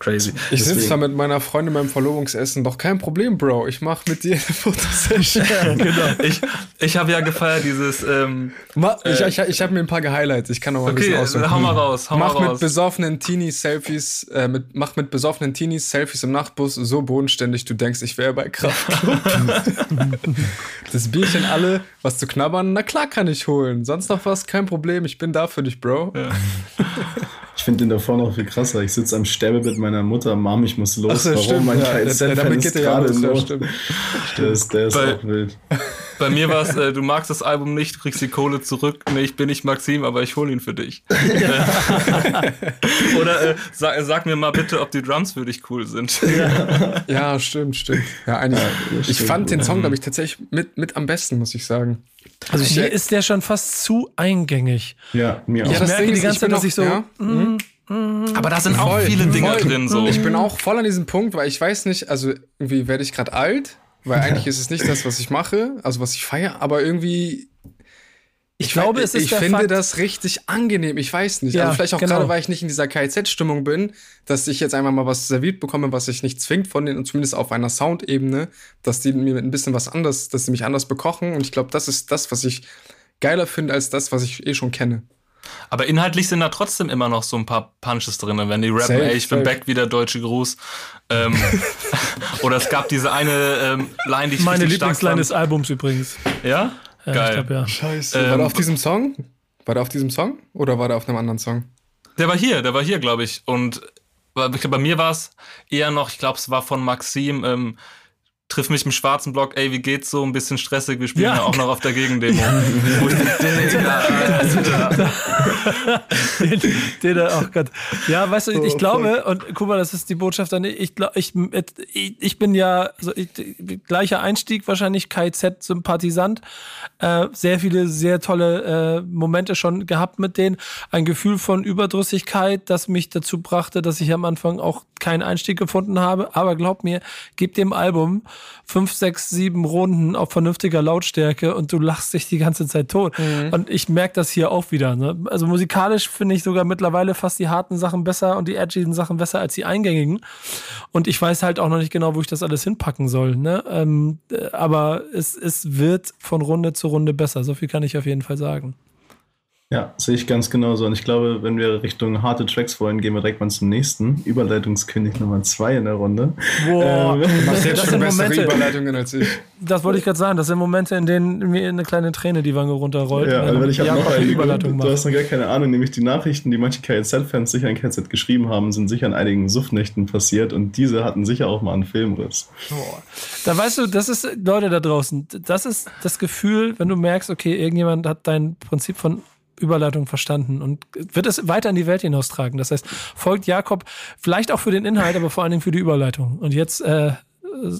crazy. Ich sitze da mit meiner Freundin beim Verlobungsessen. Doch kein Problem, Bro. Ich mache mit dir eine Fotosession. genau. Ich, ich habe ja gefeiert dieses. Ähm, Ma, ich äh, ich, ich habe mir ein paar Gehighlights. Ich kann noch mal okay, ein bisschen aussuchen. Hau mal raus. Hau mach mal mit raus. besoffenen Teenies Selfies. Äh, mit, mach mit besoffenen Teenies Selfies im Nachtbus so bodenständig, du denkst, ich wäre bei Kraft. das Bierchen alle, was zu knabbern, na klar kann ich holen. Sonst noch was, kein Problem. Ich bin da für dich, Bro. Ja. Ich finde den davor noch viel krasser. Ich sitze am Sterbebett meiner Mutter, Mom, ich muss los. So, Warum? Stimmt, mein ja, KZ der, der ist gerade ja, los. Stimmt. Der ist, der ist bei, auch wild. Bei mir war es, äh, du magst das Album nicht, du kriegst die Kohle zurück. Nee, ich bin nicht Maxim, aber ich hole ihn für dich. Oder äh, sag, sag, mir mal bitte, ob die Drums für dich cool sind. Ja, ja stimmt, stimmt. Ja, eigentlich, ich stimmt, fand den Song, glaube ich, tatsächlich mit, mit am besten, muss ich sagen. Also hier ist der schon fast zu eingängig. Ja, mir auch. Ich merke die ganze Zeit, dass ich so. Ja, mm, mm, aber da sind auch voll, viele Dinge voll. drin. So. Ich bin auch voll an diesem Punkt, weil ich weiß nicht, also irgendwie werde ich gerade alt, weil eigentlich ist es nicht das, was ich mache, also was ich feiere, aber irgendwie ich glaube, es ist Ich finde Fakt. das richtig angenehm. Ich weiß nicht. Ja, also vielleicht auch genau. gerade, weil ich nicht in dieser KZ-Stimmung bin, dass ich jetzt einfach mal was serviert bekomme, was sich nicht zwingt von denen und zumindest auf einer Soundebene, dass die mir ein bisschen was anderes, dass sie mich anders bekochen. Und ich glaube, das ist das, was ich geiler finde als das, was ich eh schon kenne. Aber inhaltlich sind da trotzdem immer noch so ein paar Punches drin, wenn die rappen, safe, ey, ich bin back, wie der deutsche Gruß. Ähm, oder es gab diese eine ähm, Line, die ich Meine Lieblingsline des Albums übrigens. Ja? Ja, Geil. Glaub, ja. Scheiße. Ähm, war der auf diesem Song? War der auf diesem Song? Oder war der auf einem anderen Song? Der war hier, der war hier, glaube ich. Und bei mir war es eher noch, ich glaube, es war von Maxim, ähm, triff mich im schwarzen Block, ey, wie geht's so? Ein bisschen stressig, wir spielen ja, Ja. auch noch auf der Gegendemo. Wo ich Digga, Alter. den, den, oh Gott. Ja, weißt du, ich glaube, und guck mal, das ist die Botschaft dann, ich ich, ich, ich bin ja, also ich, gleicher Einstieg wahrscheinlich, KZ-Sympathisant, äh, sehr viele, sehr tolle äh, Momente schon gehabt mit denen, ein Gefühl von Überdrüssigkeit, das mich dazu brachte, dass ich am Anfang auch keinen Einstieg gefunden habe, aber glaub mir, gib dem Album fünf, sechs, sieben Runden auf vernünftiger Lautstärke und du lachst dich die ganze Zeit tot. Und ich merke das hier auch wieder. Ne? Also musikalisch finde ich sogar mittlerweile fast die harten Sachen besser und die edgigen Sachen besser als die eingängigen. Und ich weiß halt auch noch nicht genau, wo ich das alles hinpacken soll. Ne? Ähm, äh, aber es, es wird von Runde zu Runde besser. So viel kann ich auf jeden Fall sagen. Ja, sehe ich ganz genauso. Und ich glaube, wenn wir Richtung harte Tracks wollen, gehen wir direkt mal zum nächsten. Überleitungskönig Nummer zwei in der Runde. Boah, Ähm, Du machst jetzt Das schon sind bessere Momente. Überleitungen als ich. das wollte ich gerade sagen. Das sind Momente, in denen mir eine kleine Träne die Wange runterrollt. Ja, aber ich habe noch eine Überleitung Du macht. hast noch gar keine Ahnung, nämlich die Nachrichten, die manche KZ-Fans sicher in KZ geschrieben haben, sind sicher an einigen Suftnächten passiert und diese hatten sicher auch mal einen Filmriss. Da weißt du, das ist, Leute da draußen, das ist das Gefühl, wenn du merkst, okay, irgendjemand hat dein Prinzip von Überleitung verstanden und wird es weiter in die Welt hinaustragen. Das heißt, folgt Jakob vielleicht auch für den Inhalt, aber vor allen Dingen für die Überleitung. Und jetzt äh,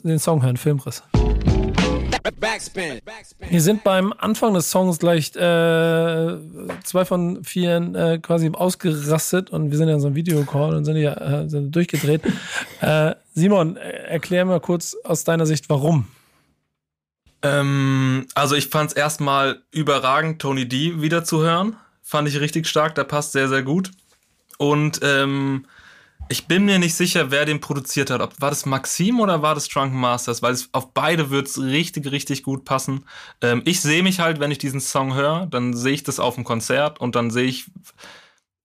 den Song hören, Filmriss. Wir sind beim Anfang des Songs gleich äh, zwei von vier äh, quasi ausgerastet und wir sind ja in so einem Videocall und sind ja äh, sind durchgedreht. Äh, Simon, erklär mal kurz aus deiner Sicht, warum. Ähm, also ich fand es erstmal überragend, Tony D wieder zu hören. Fand ich richtig stark, der passt sehr, sehr gut. Und ähm, ich bin mir nicht sicher, wer den produziert hat. Ob, war das Maxim oder war das Drunken Masters? Weil es, auf beide wird es richtig, richtig gut passen. Ähm, ich sehe mich halt, wenn ich diesen Song höre, dann sehe ich das auf dem Konzert und dann sehe ich,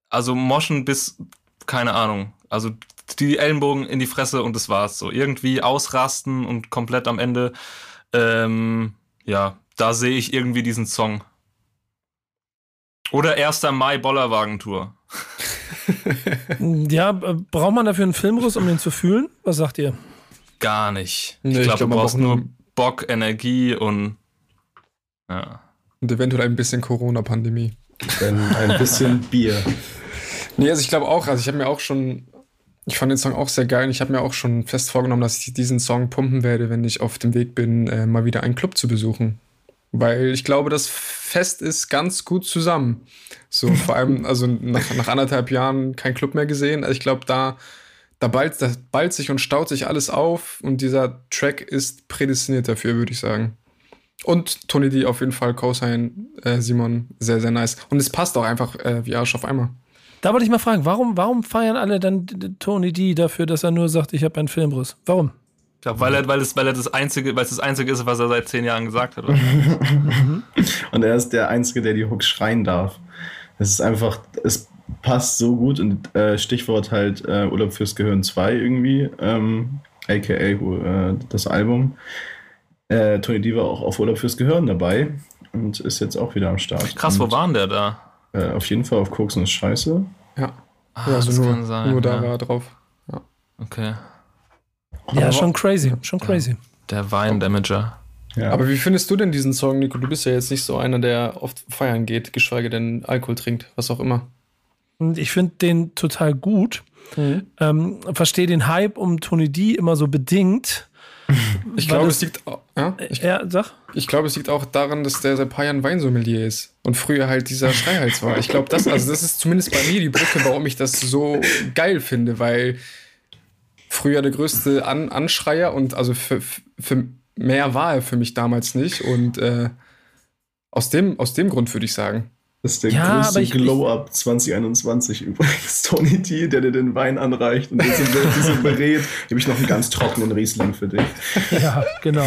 also Moschen bis, keine Ahnung, also die Ellenbogen in die Fresse und das war's so. Irgendwie ausrasten und komplett am Ende ähm, ja, da sehe ich irgendwie diesen Song. Oder 1. Mai Bollerwagentour. Ja, äh, braucht man dafür einen Filmriss, um den zu fühlen? Was sagt ihr? Gar nicht. Nee, ich glaube, glaub, du man brauchst braucht nur nur- Bock, Energie und ja. Und eventuell ein bisschen Corona-Pandemie. Denn ein bisschen Bier. Nee, also ich glaube auch, also ich habe mir auch schon, ich fand den Song auch sehr geil und ich habe mir auch schon fest vorgenommen, dass ich diesen Song pumpen werde, wenn ich auf dem Weg bin, äh, mal wieder einen Club zu besuchen. Weil ich glaube, das Fest ist ganz gut zusammen. So, vor allem, also nach, nach anderthalb Jahren kein Club mehr gesehen. Also ich glaube, da, da ballt, da ballt sich und staut sich alles auf und dieser Track ist prädestiniert dafür, würde ich sagen. Und Tony D auf jeden Fall, Cosign, äh, Simon, sehr, sehr nice. Und es passt auch einfach äh, wie Arsch auf einmal. Da wollte ich mal fragen, warum, warum feiern alle dann Tony D dafür, dass er nur sagt, ich habe einen Filmriss? Warum? Ich glaube, weil er, weil es, weil er das einzige, weil es das einzige ist, was er seit zehn Jahren gesagt hat. Und er ist der Einzige, der die Hooks schreien darf. Es ist einfach, es passt so gut und äh, Stichwort halt äh, Urlaub fürs Gehirn 2 irgendwie, ähm, aka äh, das Album. Äh, Tony D war auch auf Urlaub fürs Gehirn dabei und ist jetzt auch wieder am Start. Krass, wo und, war denn der da? Äh, auf jeden Fall auf Koksen ist scheiße. Ja. Ah, ja, also das nur, kann sein, nur da ja. war er drauf. Okay. Ja, schon crazy, schon crazy. Der Wein-Damager. Ja. Aber wie findest du denn diesen Song, Nico? Du bist ja jetzt nicht so einer, der oft feiern geht, geschweige denn Alkohol trinkt, was auch immer. Und ich finde den total gut. Ähm, Verstehe den Hype um Tony D immer so bedingt. Ich glaube, es liegt, ja, ich, Ja, sag. ich glaube, es liegt auch daran, dass der seit paar Jahren Weinsommelier ist und früher halt dieser Schreihals war. Ich glaube, das, also das ist zumindest bei mir die Brücke, warum ich das so geil finde, weil früher der größte An Anschreier und also für, für mehr war er für mich damals nicht und äh, aus dem, aus dem Grund würde ich sagen. Das ist der Ja, größte Glow-Up 2021 übrigens. Tony D, der dir den Wein anreicht und jetzt diese berät, habe ich noch einen ganz trockenen Riesling für dich. Ja, genau.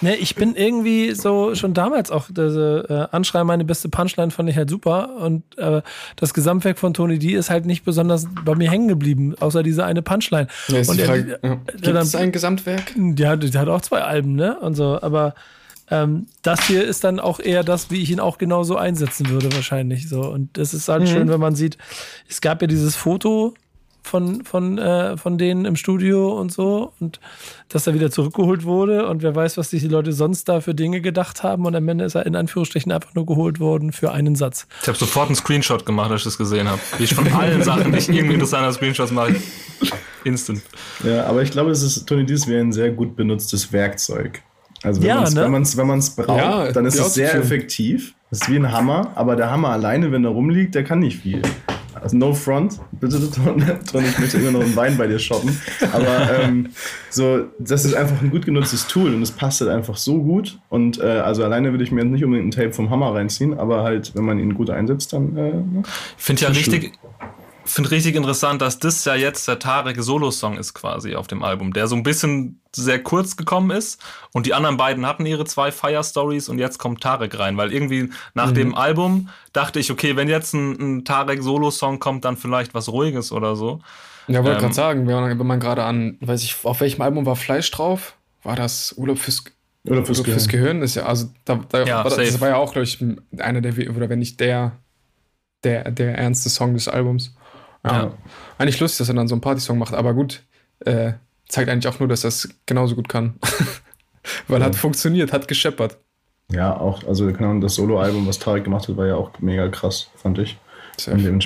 ne, ich bin irgendwie so schon damals auch diese äh, Anschrei, meine beste Punchline fand ich halt super. Und äh, das Gesamtwerk von Tony D ist halt nicht besonders bei mir hängen geblieben, außer diese eine Punchline. Ja, ist Und die er- Frage, ja. Gibt dann- es ein Gesamtwerk? Ja, der hat auch zwei Alben, ne? Und so, aber ähm, das hier ist dann auch eher das, wie ich ihn auch genauso einsetzen würde, wahrscheinlich. So. Und das ist halt schön, wenn man sieht, es gab ja dieses Foto von, von, äh, von denen im Studio und so und dass er wieder zurückgeholt wurde und wer weiß, was sich die Leute sonst da für Dinge gedacht haben und am Ende ist er in Anführungsstrichen einfach nur geholt worden für einen Satz. Ich habe sofort einen Screenshot gemacht, als ich das gesehen habe. Wie ich von allen Sachen, die ich irgendwie interessanter Screenshots mache, instant. Ja, aber ich glaube, es ist Tony Diaz wie ein sehr gut benutztes Werkzeug. Also wenn Ja, man es ne? wenn man's, wenn man's braucht, Ja, dann ist es sehr auszuführen. effektiv. Es ist wie ein Hammer, aber der Hammer alleine, wenn er rumliegt, der kann nicht viel. Also no front, bitte Tony, ich möchte immer noch einen Wein bei dir shoppen. Aber ähm, so, das ist einfach ein gut genutztes Tool und es passt halt einfach so gut. Und äh, also alleine würde ich mir jetzt nicht unbedingt ein Tape vom Hammer reinziehen, aber halt, wenn man ihn gut einsetzt, dann äh, ne? Ich finde ja Das richtig, finde richtig interessant, dass das ja jetzt der Tarek Solo-Song ist quasi auf dem Album, der so ein bisschen sehr kurz gekommen ist und die anderen beiden hatten ihre zwei Fire Stories und jetzt kommt Tarek rein, weil irgendwie nach Mhm. dem Album dachte ich, okay, wenn jetzt ein, ein Tarek Solo-Song kommt, dann vielleicht was Ruhiges oder so. Ja, wollte Ähm, gerade sagen, wenn man, gerade an, weiß ich, auf welchem Album war Fleisch drauf? War das Urlaub fürs, oder fürs, Urlaub fürs Gehirn. Gehirn? Ist ja, also da, da Ja, war das, das safe. war ja auch, glaube ich, einer der, oder wenn nicht der, der, der ernste Song des Albums. Ja. Ja. Eigentlich lustig, dass er dann so einen Partysong macht, aber gut, äh, zeigt eigentlich auch nur, dass er es genauso gut kann. Weil hat funktioniert, hat gescheppert. Ja, auch, also Ahnung, das Solo-Album, was Tarek gemacht hat, war ja auch mega krass, fand ich.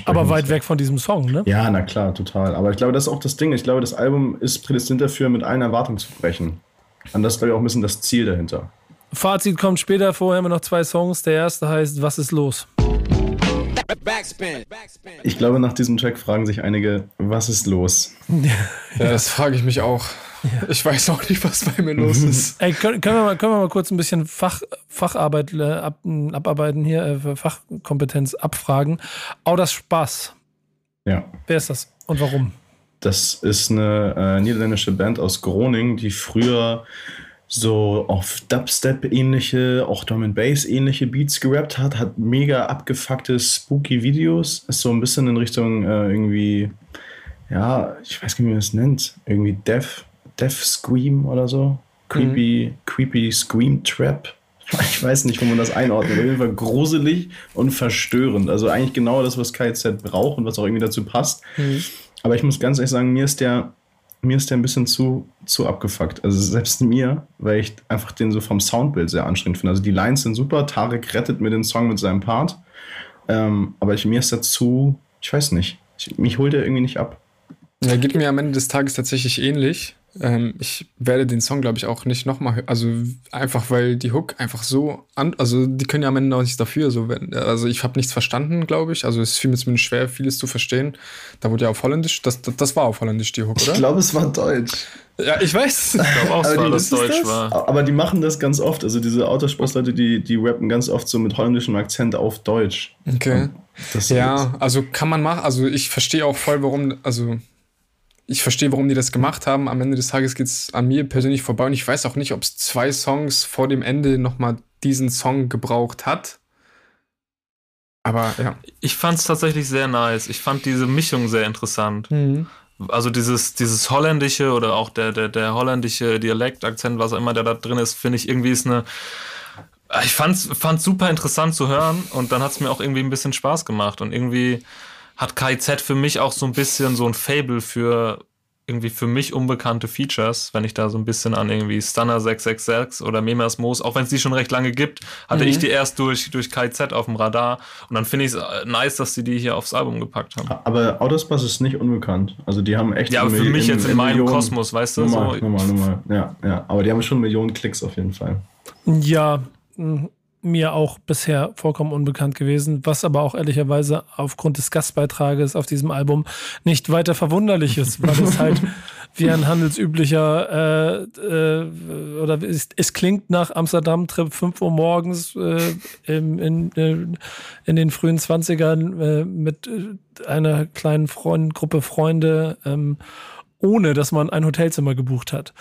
Aber weit weg von diesem Song, ne? Ja, na klar, total. Aber ich glaube, das ist auch das Ding. Ich glaube, das Album ist prädestiniert dafür, mit allen Erwartungen zu brechen. Und das ist, glaube ich, auch ein bisschen das Ziel dahinter. Fazit kommt später, vorher haben wir noch zwei Songs. Der erste heißt Was ist los? Ich glaube, nach diesem Track fragen sich einige, was ist los? Ja, das frage ich mich auch. Ich weiß auch nicht, was bei mir los ist. Ey, können, können, wir mal, können wir mal kurz ein bisschen Fach, Facharbeit äh, ab, abarbeiten hier, äh, Fachkompetenz abfragen. Au das Spaß. Ja. Wer ist das und warum? Das ist eine äh, niederländische Band aus Groningen, die früher so auf Dubstep-ähnliche, auch Drum and Bass-ähnliche Beats gerappt hat, hat mega abgefuckte, spooky Videos, ist so ein bisschen in Richtung äh, irgendwie, ja, ich weiß gar nicht, wie man das nennt, irgendwie Death, Death Scream oder so. Creepy, creepy Scream Trap. Ich weiß nicht, wo man das einordnet. Auf jeden Fall gruselig und verstörend. Also eigentlich genau das, was KZ braucht und was auch irgendwie dazu passt. Aber ich muss ganz ehrlich sagen, mir ist der, mir ist der ein bisschen zu, zu abgefuckt. Also selbst mir, weil ich einfach den so vom Soundbild sehr anstrengend finde. Also die Lines sind super, Tarek rettet mir den Song mit seinem Part. Ähm, aber ich, mir ist der zu, ich weiß nicht, ich, mich holt er irgendwie nicht ab. Ja, geht mir am Ende des Tages tatsächlich ähnlich. Ähm, ich werde den Song, glaube ich, auch nicht nochmal hören. Also einfach, weil die Hook einfach so an. Also die können ja am Ende auch nichts dafür. So, wenn, also ich habe nichts verstanden, glaube ich. Also es fiel mir zumindest schwer, vieles zu verstehen. Da wurde ja auf Holländisch, das, das, das war auf Holländisch die Hook, Ich oder? glaube, es war Deutsch. ja, ich weiß. Ich glaube auch, Aber weil die- das ist es Deutsch das? war. Aber die machen das ganz oft. Also diese Autosportsleute, die, die rappen ganz oft so mit holländischem Akzent auf Deutsch. Okay. Das Ja, also kann man machen. Also ich verstehe auch voll, warum, also ich verstehe, warum die das gemacht haben. Am Ende des Tages geht es an mir persönlich vorbei und ich weiß auch nicht, ob es zwei Songs vor dem Ende nochmal diesen Song gebraucht hat. Aber ja. Ich fand es tatsächlich sehr nice. Ich fand diese Mischung sehr interessant. Also dieses, dieses holländische oder auch der, der, der holländische Dialektakzent, was auch immer der da drin ist, finde ich irgendwie ist eine. Ich fand's, fand's super interessant zu hören und dann hat's mir auch irgendwie ein bisschen Spaß gemacht und irgendwie hat KIZ für mich auch so ein bisschen so ein Fable für irgendwie für mich unbekannte Features, wenn ich da so ein bisschen an irgendwie Stunner 666 oder Memas Moos, auch wenn es die schon recht lange gibt, hatte ich die erst durch, durch KIZ auf dem Radar und dann finde ich es nice, dass sie die hier aufs Album gepackt haben. Aber Autospace ist nicht unbekannt. Also die haben echt. Ja, aber für Mil- mich jetzt in meinem Millionen- Kosmos, weißt du, Normal, so- normal, normal. Ja, ja. Aber die haben schon Millionen Klicks auf jeden Fall. Ja, mir auch bisher vollkommen unbekannt gewesen, was aber auch ehrlicherweise aufgrund des Gastbeitrages auf diesem Album nicht weiter verwunderlich ist, weil es halt wie ein handelsüblicher äh, äh, oder es, es klingt nach Amsterdam-Trip 5 Uhr morgens äh, im, in, äh, in den frühen 20ern äh, mit äh, einer kleinen Freund, Gruppe Freunde ähm, ohne dass man ein Hotelzimmer gebucht hat.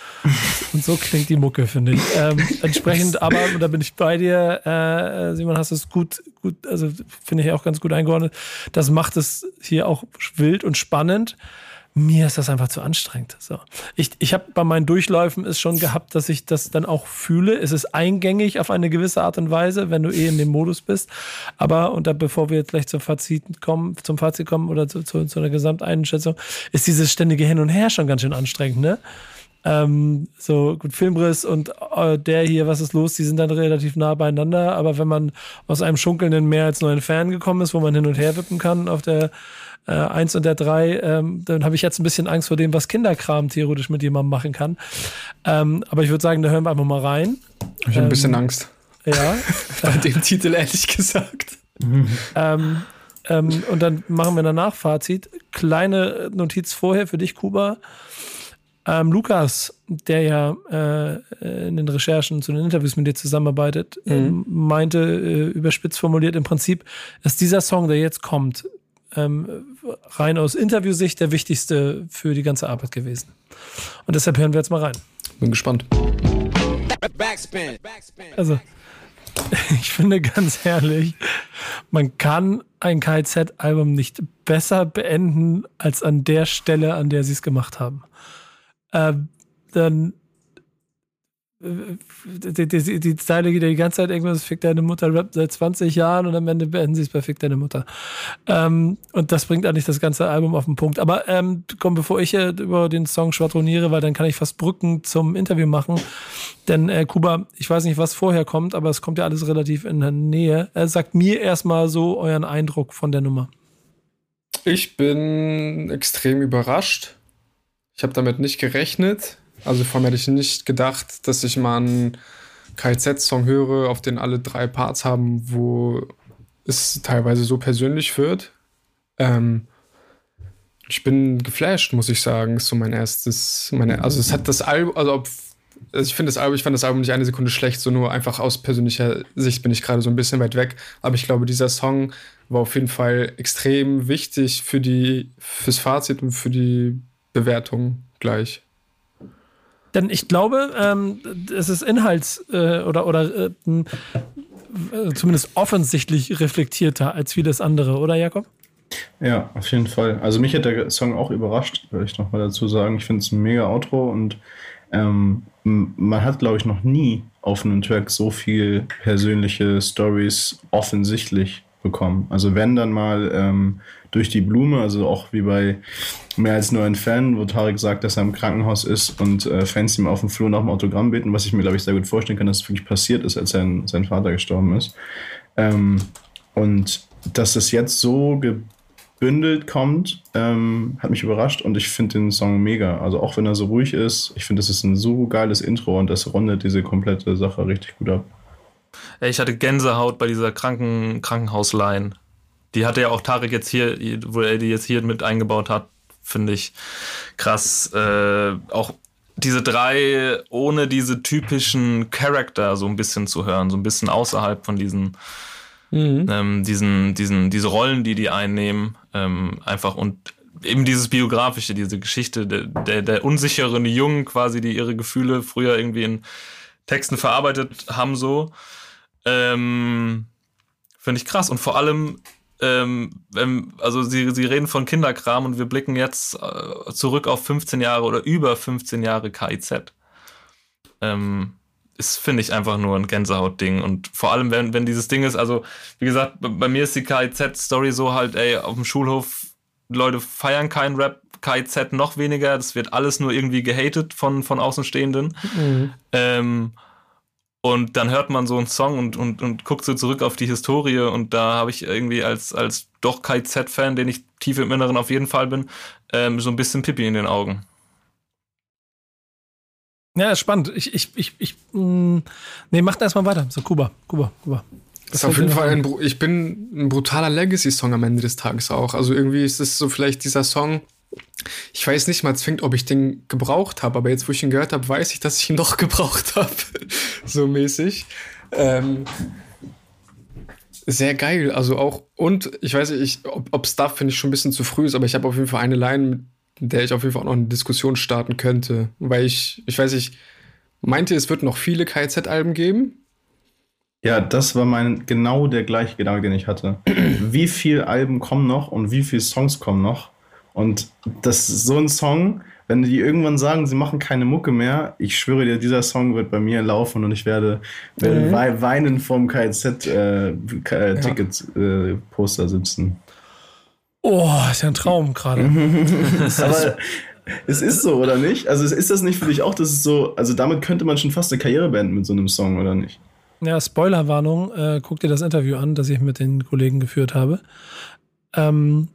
Und so klingt die Mucke, finde ich. Ähm, entsprechend, aber, und da bin ich bei dir, äh, Simon, hast es gut, gut, also finde ich auch ganz gut eingeordnet. Das macht es hier auch wild und spannend. Mir ist das einfach zu anstrengend. So. Ich, ich habe bei meinen Durchläufen es schon gehabt, dass ich das dann auch fühle. Es ist eingängig auf eine gewisse Art und Weise, wenn du eh in dem Modus bist. Aber, und da, bevor wir jetzt gleich zum Fazit kommen, zum Fazit kommen oder zu, zu, zu einer Gesamteinschätzung, ist dieses ständige Hin und Her schon ganz schön anstrengend, ne? Ähm, so gut, Filmriss und äh, der hier, was ist los, die sind dann relativ nah beieinander. Aber wenn man aus einem schunkelnden Meer als neuen Fan gekommen ist, wo man hin und her wippen kann auf der äh, 1 und der 3, ähm, dann habe ich jetzt ein bisschen Angst vor dem, was Kinderkram theoretisch mit jemandem machen kann. Ähm, aber ich würde sagen, da hören wir einfach mal rein. Ich habe ähm, ein bisschen ähm, Angst. Ja. Bei dem Titel ehrlich gesagt. ähm, ähm, und dann machen wir danach Fazit. Kleine Notiz vorher für dich, Kuba. Ähm, Lukas, der ja äh, in den Recherchen zu den Interviews mit dir zusammenarbeitet, mhm. ähm, meinte, äh, überspitzt formuliert im Prinzip, dass dieser Song, der jetzt kommt, ähm, rein aus Interviewsicht der wichtigste für die ganze Arbeit gewesen. Und deshalb hören wir jetzt mal rein. Bin gespannt. Also, ich finde ganz ehrlich, man kann ein KZ-Album nicht besser beenden als an der Stelle, an der sie es gemacht haben ähm, dann die, die, die Zeile geht ja die ganze Zeit irgendwas, Fick deine Mutter rappt seit 20 Jahren und am Ende beenden sie es bei Fick deine Mutter. Ähm, und das bringt eigentlich das ganze Album auf den Punkt. Aber ähm, komm, bevor ich äh, über den Song schwadroniere, weil dann kann ich fast Brücken zum Interview machen. Denn äh, Kuba, ich weiß nicht, was vorher kommt, aber es kommt ja alles relativ in der Nähe. Er sagt mir erstmal so euren Eindruck von der Nummer. Ich bin extrem überrascht ich habe damit nicht gerechnet. Also vor allem hätte ich nicht gedacht, dass ich mal einen KZ-Song höre, auf den alle drei Parts haben, wo es teilweise so persönlich wird. Ähm, ich bin geflasht, muss ich sagen. Ist so mein erstes, meine, also es hat das Album, also, ob, also ich finde das Album, ich fand das Album nicht eine Sekunde schlecht, so nur einfach aus persönlicher Sicht bin ich gerade so ein bisschen weit weg. Aber ich glaube, dieser Song war auf jeden Fall extrem wichtig für die, fürs Fazit und für die Bewertung gleich. Denn ich glaube, ähm, es ist inhalts- äh, oder, oder äh, zumindest offensichtlich reflektierter als vieles andere, oder Jakob? Ja, auf jeden Fall. Also mich hat der Song auch überrascht, würde ich nochmal dazu sagen. Ich finde es ein mega Outro und ähm, man hat, glaube ich, noch nie auf einem Track so viel persönliche Stories offensichtlich bekommen. Also wenn dann mal ähm, durch die Blume, also auch wie bei mehr als nur ein Fan, wo Tarek sagt, dass er im Krankenhaus ist und äh, Fans ihm auf dem Flur nach dem Autogramm beten, was ich mir, glaube ich, sehr gut vorstellen kann, dass es wirklich passiert ist, als sein, sein Vater gestorben ist. Ähm, und dass es jetzt so gebündelt kommt, ähm, hat mich überrascht und ich finde den Song mega. Also auch wenn er so ruhig ist, ich finde, das ist ein so geiles Intro und das rundet diese komplette Sache richtig gut ab. Ich hatte Gänsehaut bei dieser Kranken Krankenhausline. Die hatte ja auch Tarek jetzt hier, wo er die jetzt hier mit eingebaut hat, finde ich krass. Äh, auch diese drei ohne diese typischen Charakter so ein bisschen zu hören, so ein bisschen außerhalb von diesen, mhm. ähm, diesen, diesen, diese Rollen, die die einnehmen, ähm, einfach und eben dieses biografische, diese Geschichte der, der, der unsicheren Jungen quasi, die ihre Gefühle früher irgendwie in Texten verarbeitet haben, so. Ähm, Finde ich krass. Und vor allem ähm, also sie, sie reden von Kinderkram und wir blicken jetzt äh, zurück auf 15 Jahre oder über 15 Jahre KIZ. Ähm, ist, finde ich, einfach nur ein Gänsehaut-Ding. Und vor allem, wenn, wenn dieses Ding ist, also, wie gesagt, bei mir ist die KIZ-Story so halt, ey, auf dem Schulhof, Leute feiern keinen Rap, KIZ noch weniger, das wird alles nur irgendwie gehatet von, von Außenstehenden. Mhm. Ähm, und dann hört man so einen Song und, und, und guckt so zurück auf die Historie und da habe ich irgendwie als, als doch KZ-Fan, den ich tief im Inneren auf jeden Fall bin, ähm, so ein bisschen Pippi in den Augen. Ja, spannend. Ich, ich, ich, ich, mh, mm, nee, macht erstmal weiter. So, Kuba, Kuba, Kuba. Das ist auf jeden Fall ein, ich bin ein brutaler Legacy-Song am Ende des Tages auch. Also irgendwie ist es so vielleicht dieser Song, ich weiß nicht mal zwingend, ob ich den gebraucht habe, aber jetzt, wo ich ihn gehört habe, weiß ich, dass ich ihn doch gebraucht habe. so mäßig. Ähm, sehr geil. Also auch, und ich weiß nicht, ob, ob Stuff finde ich schon ein bisschen zu früh ist, aber ich habe auf jeden Fall eine Line, mit der ich auf jeden Fall auch noch eine Diskussion starten könnte. Weil ich, ich weiß nicht, meinte, es wird noch viele KZ-Alben geben. Ja, das war mein genau der gleiche Gedanke, den ich hatte. wie viele Alben kommen noch und wie viele Songs kommen noch? Und das ist so ein Song, wenn die irgendwann sagen, sie machen keine Mucke mehr, ich schwöre dir, dieser Song wird bei mir laufen und ich werde, werde Mhm. wei- weinen vom KZ-Ticket-Poster äh, sitzen. Oh, ist ja ein Traum gerade. Aber es ist so, oder nicht? Also ist das nicht für dich auch, dass es so, also damit könnte man schon fast eine Karriere beenden mit so einem Song, oder nicht? Ja, Spoilerwarnung, äh, guck dir das Interview an, das ich mit den Kollegen geführt habe. Ähm,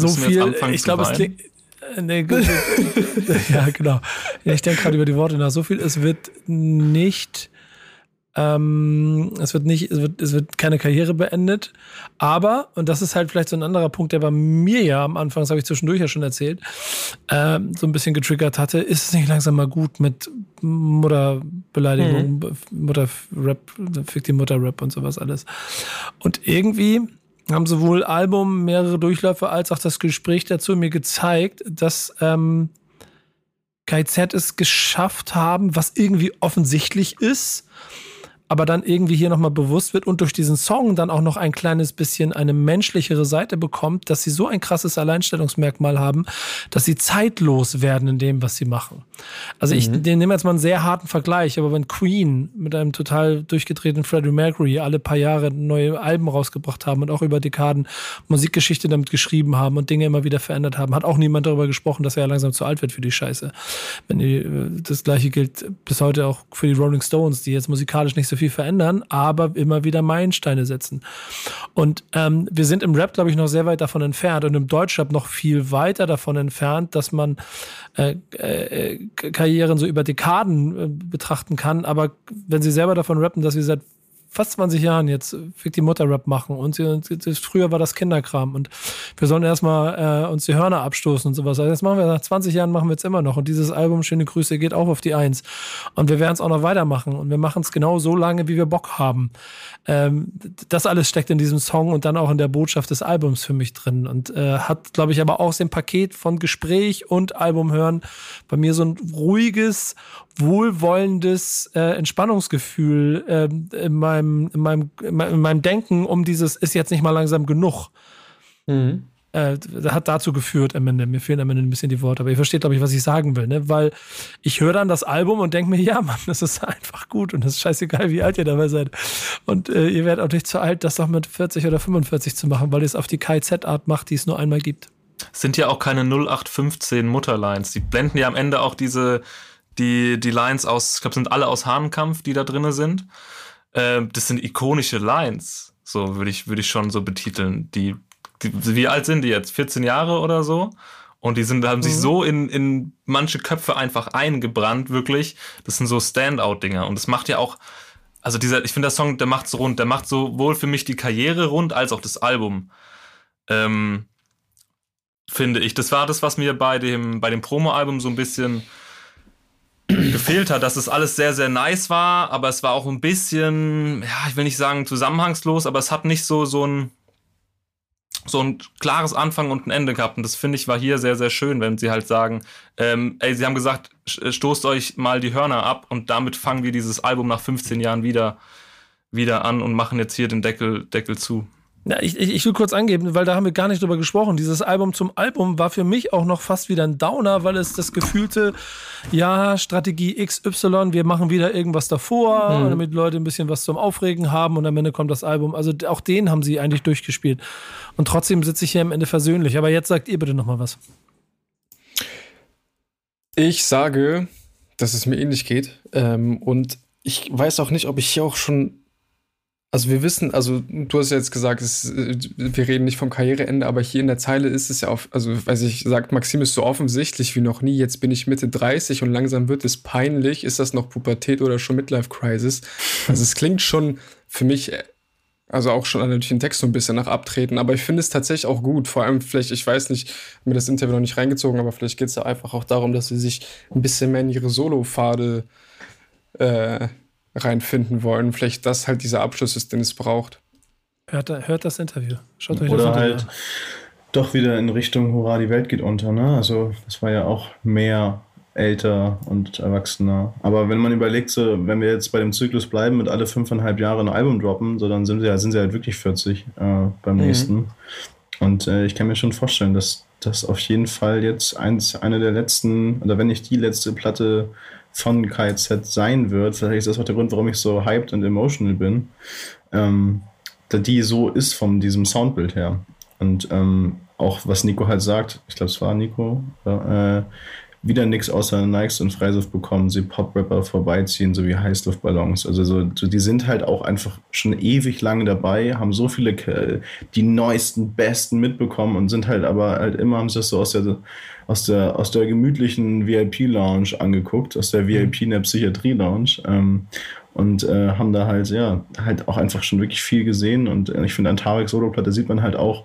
so viel, ich glaube, es klingt. äh, Nee, gut. ja, genau. Ja, ich denke gerade über die Worte nach. So viel, es wird nicht, ähm, es wird nicht, es wird, es wird keine Karriere beendet. Aber, und das ist halt vielleicht so ein anderer Punkt, der bei mir ja am Anfang, das habe ich zwischendurch ja schon erzählt, ähm, so ein bisschen getriggert hatte, ist es nicht langsam mal gut mit Mutterbeleidigung, Mutterrap, fick die Mutterrap und sowas alles. Und irgendwie haben sowohl Album, mehrere Durchläufe als auch das Gespräch dazu mir gezeigt, dass ähm, KZ es geschafft haben, was irgendwie offensichtlich ist, aber dann irgendwie hier nochmal bewusst wird und durch diesen Song dann auch noch ein kleines bisschen eine menschlichere Seite bekommt, dass sie so ein krasses Alleinstellungsmerkmal haben, dass sie zeitlos werden in dem, was sie machen. Also ich den nehme jetzt mal einen sehr harten Vergleich, aber wenn Queen mit einem total durchgedrehten Freddie Mercury alle paar Jahre neue Alben rausgebracht haben und auch über Dekaden Musikgeschichte damit geschrieben haben und Dinge immer wieder verändert haben, hat auch niemand darüber gesprochen, dass er ja langsam zu alt wird für die Scheiße. Wenn die, äh, das gleiche gilt bis heute auch für die Rolling Stones, die jetzt musikalisch nicht so viel verändern, aber immer wieder Meilensteine setzen. Und ähm, wir sind im Rap, glaube ich, noch sehr weit davon entfernt und im Deutschrap noch viel weiter davon entfernt, dass man äh, äh, Karrieren so über Dekaden äh, betrachten kann. Aber wenn sie selber davon rappen, dass sie seit fast 20 Jahren jetzt Fick die Mutter Rap machen und sie, sie- früher war das Kinderkram und wir sollen erstmal äh, uns die Hörner abstoßen und sowas. Also jetzt machen wir nach 20 Jahren machen wir jetzt immer noch und dieses Album Schöne Grüße geht auch auf die Eins und wir werden es auch noch weitermachen und wir machen es genau so lange, wie wir Bock haben. Ähm, das alles steckt in diesem Song und dann auch in der Botschaft des Albums für mich drin und äh, hat, glaube ich, aber auch so ein Paket von Gespräch und Album hören bei mir so ein ruhiges, wohlwollendes äh, Entspannungsgefühl ähm, in, meinem, in, meinem, in meinem in meinem Denken um dieses ist jetzt nicht mal langsam genug. Mhm. Äh, hat dazu geführt am Ende. Mir fehlen am Ende ein bisschen die Worte, aber ihr versteht, glaube ich, was ich sagen will, ne? Weil ich höre dann das Album und denke mir, ja, Mann, das ist einfach gut und das ist scheißegal, wie alt ihr dabei seid. Und äh, ihr werdet auch nicht zu alt, das noch mit 40 oder 45 zu machen, weil ihr es auf die KZ-Art macht, die es nur einmal gibt. sind ja auch keine 0815 Mutterlines. Die blenden ja am Ende auch diese, die, die Lines aus, ich glaube, sind alle aus Hahnkampf, die da drin sind. Ähm, das sind ikonische Lines. So würde ich, würde ich schon so betiteln. Die, die, wie alt sind die jetzt? 14 Jahre oder so? Und die sind, haben sich so in, in manche Köpfe einfach eingebrannt, wirklich. Das sind so Standout-Dinger. Und das macht ja auch, also dieser, ich finde der Song, der macht's rund. Der macht sowohl für mich die Karriere rund, als auch das Album. Ähm, finde ich. Das war das, was mir bei dem, bei dem Promo-Album so ein bisschen gefehlt hat, dass es alles sehr, sehr nice war, aber es war auch ein bisschen, ja, ich will nicht sagen zusammenhangslos, aber es hat nicht so, so ein, so ein klares Anfang und ein Ende gehabt. Und das finde ich war hier sehr, sehr schön, wenn sie halt sagen, ähm, ey, sie haben gesagt, sch- stoßt euch mal die Hörner ab und damit fangen wir dieses Album nach 15 Jahren wieder, wieder an und machen jetzt hier den Deckel, Deckel zu. Ja, ich, ich, will kurz angeben, weil da haben wir gar nicht drüber gesprochen. Dieses Album zum Album war für mich auch noch fast wieder ein Downer, weil es das gefühlte, ja, Strategie XY, wir machen wieder irgendwas davor, damit Leute ein bisschen was zum Aufregen haben und am Ende kommt das Album. Also auch den haben sie eigentlich durchgespielt. Und trotzdem sitze ich hier am Ende versöhnlich. Aber jetzt sagt ihr bitte nochmal was. Ich sage, dass es mir ähnlich geht. Ähm, und ich weiß auch nicht, ob ich hier auch schon. Also wir wissen, also du hast ja jetzt gesagt, es, äh, wir reden nicht vom Karriereende, aber hier in der Zeile ist es ja auf, also weiß ich, sagt Maxim ist so offensichtlich wie noch nie, jetzt bin ich Mitte 30 und langsam wird es peinlich, ist das noch Pubertät oder schon Midlife Crisis? Also es klingt schon für mich, äh, also auch schon an den Text so ein bisschen nach Abtreten, aber ich finde es tatsächlich auch gut, vor allem vielleicht, ich weiß nicht, mir das Interview noch nicht reingezogen, aber vielleicht geht es ja einfach auch darum, dass sie sich ein bisschen mehr in ihre Solo-Pfade äh, reinfinden wollen. Vielleicht das halt dieser Abschluss ist, den es braucht. Hört, hört das Interview. Schaut euch Oder das Interview halt an. doch wieder in Richtung Hurra, die Welt geht unter, ne? Also das war ja auch mehr älter und erwachsener. Aber wenn man überlegt, so, wenn wir jetzt bei dem Zyklus bleiben, mit alle fünfeinhalb Jahre ein Album droppen, so dann sind sie, ja- sind sie halt wirklich 40 äh, beim nächsten. Und äh, ich kann mir schon vorstellen, dass das auf jeden Fall jetzt eins, eine der letzten, oder wenn nicht die letzte Platte von KZ sein wird. Vielleicht ist das auch der Grund, warum ich so hyped und emotional bin. Ähm, da die so ist von diesem Soundbild her. Und ähm, auch was Nico halt sagt, ich glaube, es war Nico, äh, wieder nichts außer Nikes und Freisoft bekommen, sie Pop-Rapper vorbeiziehen, so wie Heißluftballons. Also so, die sind halt auch einfach schon ewig lange dabei, haben so viele die neuesten, besten mitbekommen und sind halt aber halt immer haben sie das so aus der aus der aus der gemütlichen VIP-Lounge angeguckt, aus der VIP in der Psychiatrie-Lounge. Ähm, und äh, haben da halt, ja, halt auch einfach schon wirklich viel gesehen. Und äh, ich finde, an Tarek Solo-Platte sieht man halt auch,